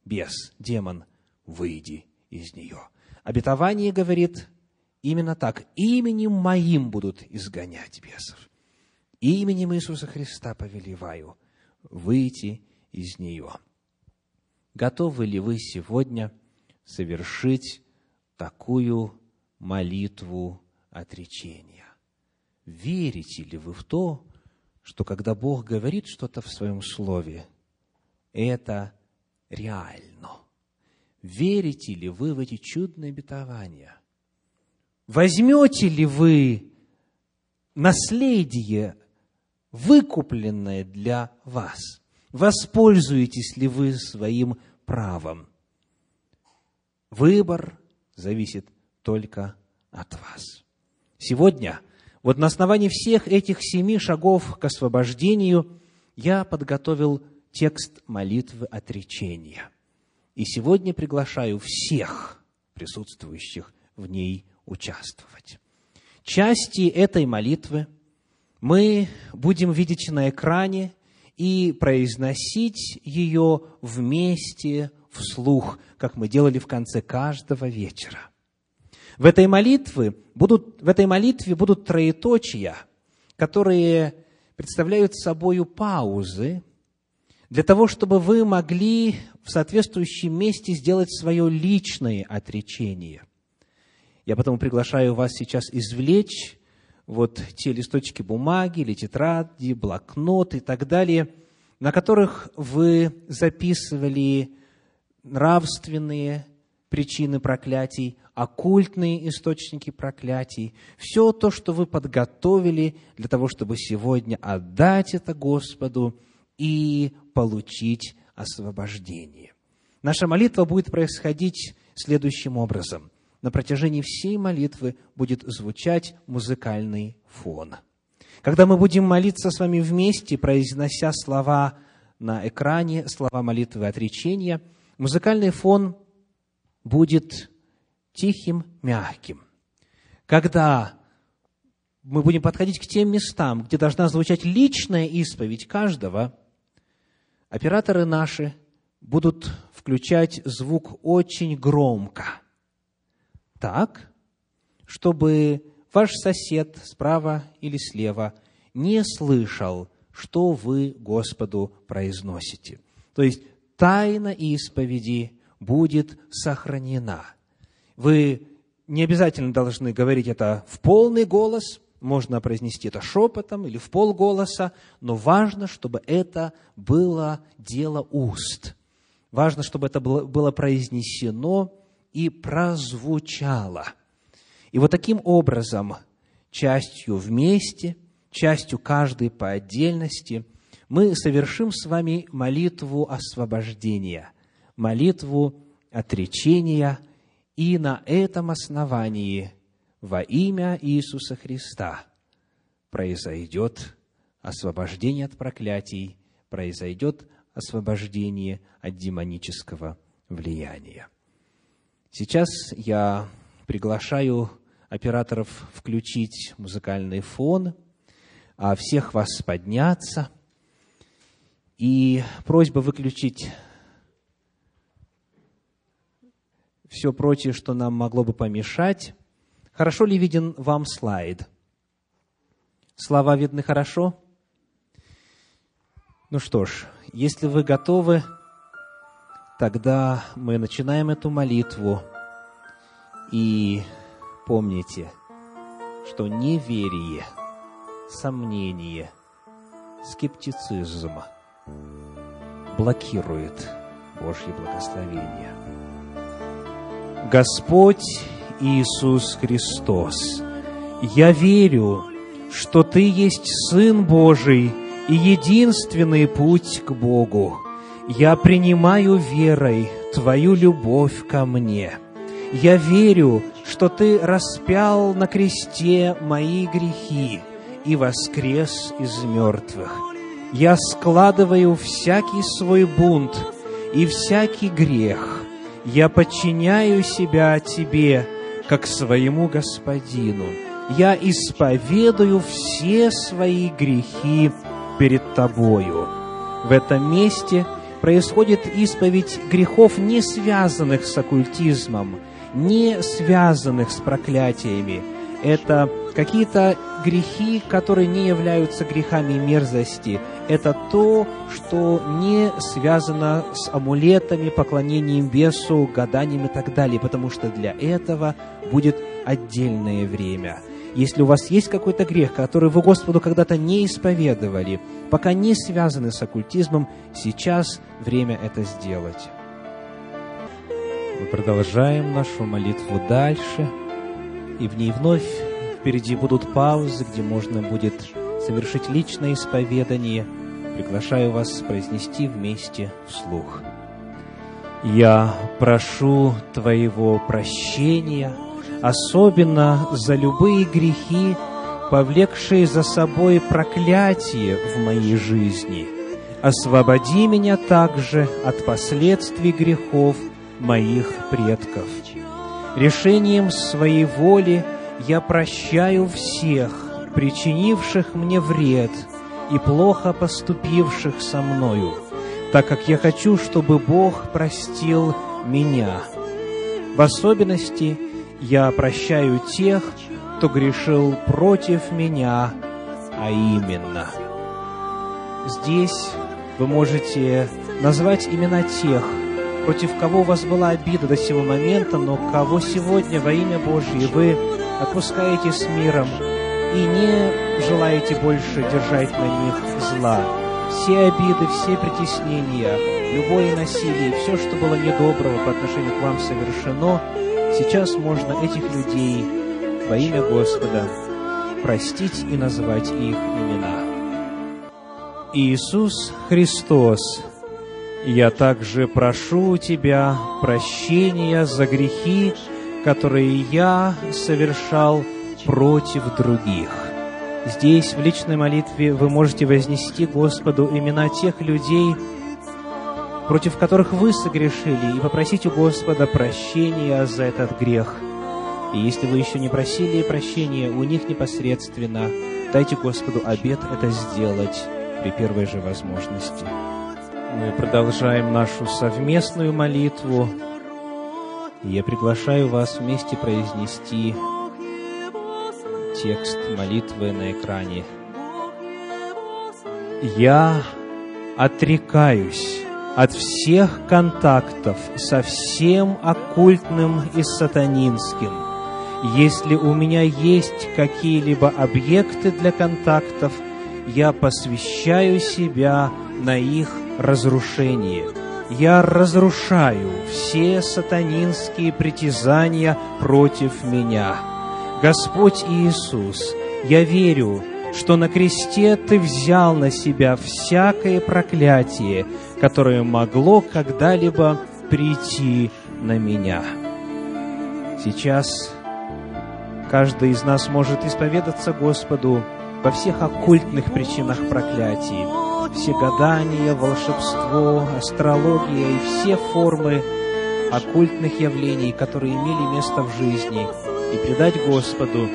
бес, демон, выйди из нее. Обетование говорит именно так, именем моим будут изгонять бесов. Именем Иисуса Христа повелеваю выйти из нее. Готовы ли вы сегодня совершить такую молитву отречения? Верите ли вы в то, что когда Бог говорит что-то в своем слове, это реально? Верите ли вы в эти чудные обетования? Возьмете ли вы наследие, выкупленное для вас – Воспользуетесь ли вы своим правом? Выбор зависит только от вас. Сегодня, вот на основании всех этих семи шагов к освобождению, я подготовил текст молитвы отречения. И сегодня приглашаю всех присутствующих в ней участвовать. Части этой молитвы мы будем видеть на экране и произносить ее вместе вслух, как мы делали в конце каждого вечера. В этой молитве будут, в этой молитве будут троеточия, которые представляют собою паузы, для того, чтобы вы могли в соответствующем месте сделать свое личное отречение. Я потому приглашаю вас сейчас извлечь вот те листочки бумаги или тетради, блокнот и так далее, на которых вы записывали нравственные причины проклятий, оккультные источники проклятий, все то, что вы подготовили для того, чтобы сегодня отдать это Господу и получить освобождение. Наша молитва будет происходить следующим образом. На протяжении всей молитвы будет звучать музыкальный фон. Когда мы будем молиться с вами вместе, произнося слова на экране, слова молитвы отречения, музыкальный фон будет тихим, мягким. Когда мы будем подходить к тем местам, где должна звучать личная исповедь каждого, операторы наши будут включать звук очень громко, так, чтобы ваш сосед справа или слева не слышал, что вы Господу произносите. То есть тайна исповеди будет сохранена. Вы не обязательно должны говорить это в полный голос, можно произнести это шепотом или в полголоса, но важно, чтобы это было дело уст. Важно, чтобы это было, произнесено и прозвучало. И вот таким образом, частью вместе, частью каждый по отдельности, мы совершим с вами молитву освобождения, молитву отречения – и на этом основании во имя Иисуса Христа произойдет освобождение от проклятий, произойдет освобождение от демонического влияния. Сейчас я приглашаю операторов включить музыкальный фон, а всех вас подняться. И просьба выключить все прочее, что нам могло бы помешать. Хорошо ли виден вам слайд? Слова видны хорошо? Ну что ж, если вы готовы, тогда мы начинаем эту молитву. И помните, что неверие, сомнение, скептицизм блокирует Божье благословение. Господь Иисус Христос, я верю, что Ты есть Сын Божий и единственный путь к Богу. Я принимаю верой Твою любовь ко мне. Я верю, что Ты распял на кресте мои грехи и воскрес из мертвых. Я складываю всякий свой бунт и всякий грех – я подчиняю себя Тебе, как своему Господину. Я исповедую все свои грехи перед Тобою. В этом месте происходит исповедь грехов, не связанных с оккультизмом, не связанных с проклятиями. Это какие-то грехи, которые не являются грехами мерзости. Это то, что не связано с амулетами, поклонением бесу, гаданием и так далее, потому что для этого будет отдельное время. Если у вас есть какой-то грех, который вы Господу когда-то не исповедовали, пока не связаны с оккультизмом, сейчас время это сделать. Мы продолжаем нашу молитву дальше, и в ней вновь Впереди будут паузы, где можно будет совершить личное исповедание. Приглашаю вас произнести вместе вслух. Я прошу Твоего прощения, особенно за любые грехи, повлекшие за собой проклятие в моей жизни, освободи меня также от последствий грехов моих предков. Решением своей воли я прощаю всех, причинивших мне вред и плохо поступивших со мною, так как я хочу, чтобы Бог простил меня. В особенности я прощаю тех, кто грешил против меня, а именно. Здесь вы можете назвать имена тех, против кого у вас была обида до сего момента, но кого сегодня во имя Божье вы отпускаете с миром и не желаете больше держать на них зла. Все обиды, все притеснения, любое насилие, все, что было недоброго по отношению к вам совершено, сейчас можно этих людей во имя Господа простить и назвать их имена. Иисус Христос, я также прошу у Тебя прощения за грехи, которые я совершал против других. Здесь, в личной молитве, вы можете вознести Господу имена тех людей, против которых вы согрешили, и попросить у Господа прощения за этот грех. И если вы еще не просили прощения у них непосредственно, дайте Господу обет это сделать при первой же возможности. Мы продолжаем нашу совместную молитву. Я приглашаю вас вместе произнести текст молитвы на экране. Я отрекаюсь от всех контактов со всем оккультным и сатанинским. Если у меня есть какие-либо объекты для контактов, я посвящаю себя на их разрушение – я разрушаю все сатанинские притязания против меня. Господь Иисус, я верю, что на кресте Ты взял на себя всякое проклятие, которое могло когда-либо прийти на меня. Сейчас каждый из нас может исповедаться Господу во всех оккультных причинах проклятий, все гадания, волшебство, астрология и все формы оккультных явлений, которые имели место в жизни, и предать Господу,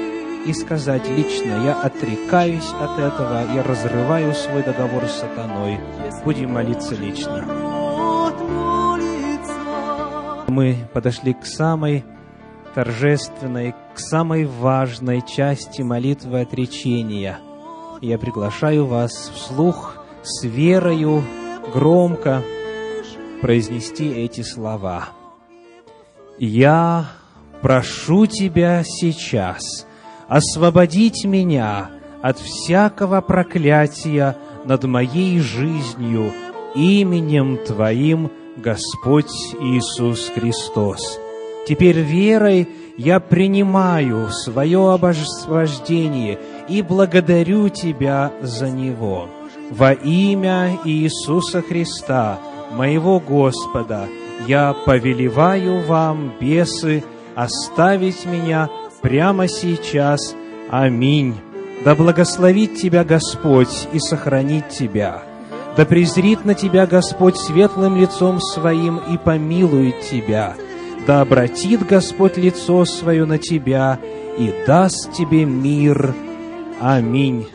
и сказать лично, я отрекаюсь от этого, я разрываю свой договор с сатаной. Будем молиться лично. Мы подошли к самой торжественной, к самой важной части молитвы отречения. Я приглашаю вас вслух с верою громко произнести эти слова. «Я прошу Тебя сейчас освободить меня от всякого проклятия над моей жизнью именем Твоим, Господь Иисус Христос. Теперь верой я принимаю свое обождение и благодарю Тебя за него» Во имя Иисуса Христа, моего Господа, я повелеваю вам, бесы, оставить меня прямо сейчас. Аминь. Да благословит тебя Господь и сохранит тебя. Да презрит на тебя Господь светлым лицом своим и помилует тебя. Да обратит Господь лицо свое на тебя и даст тебе мир. Аминь.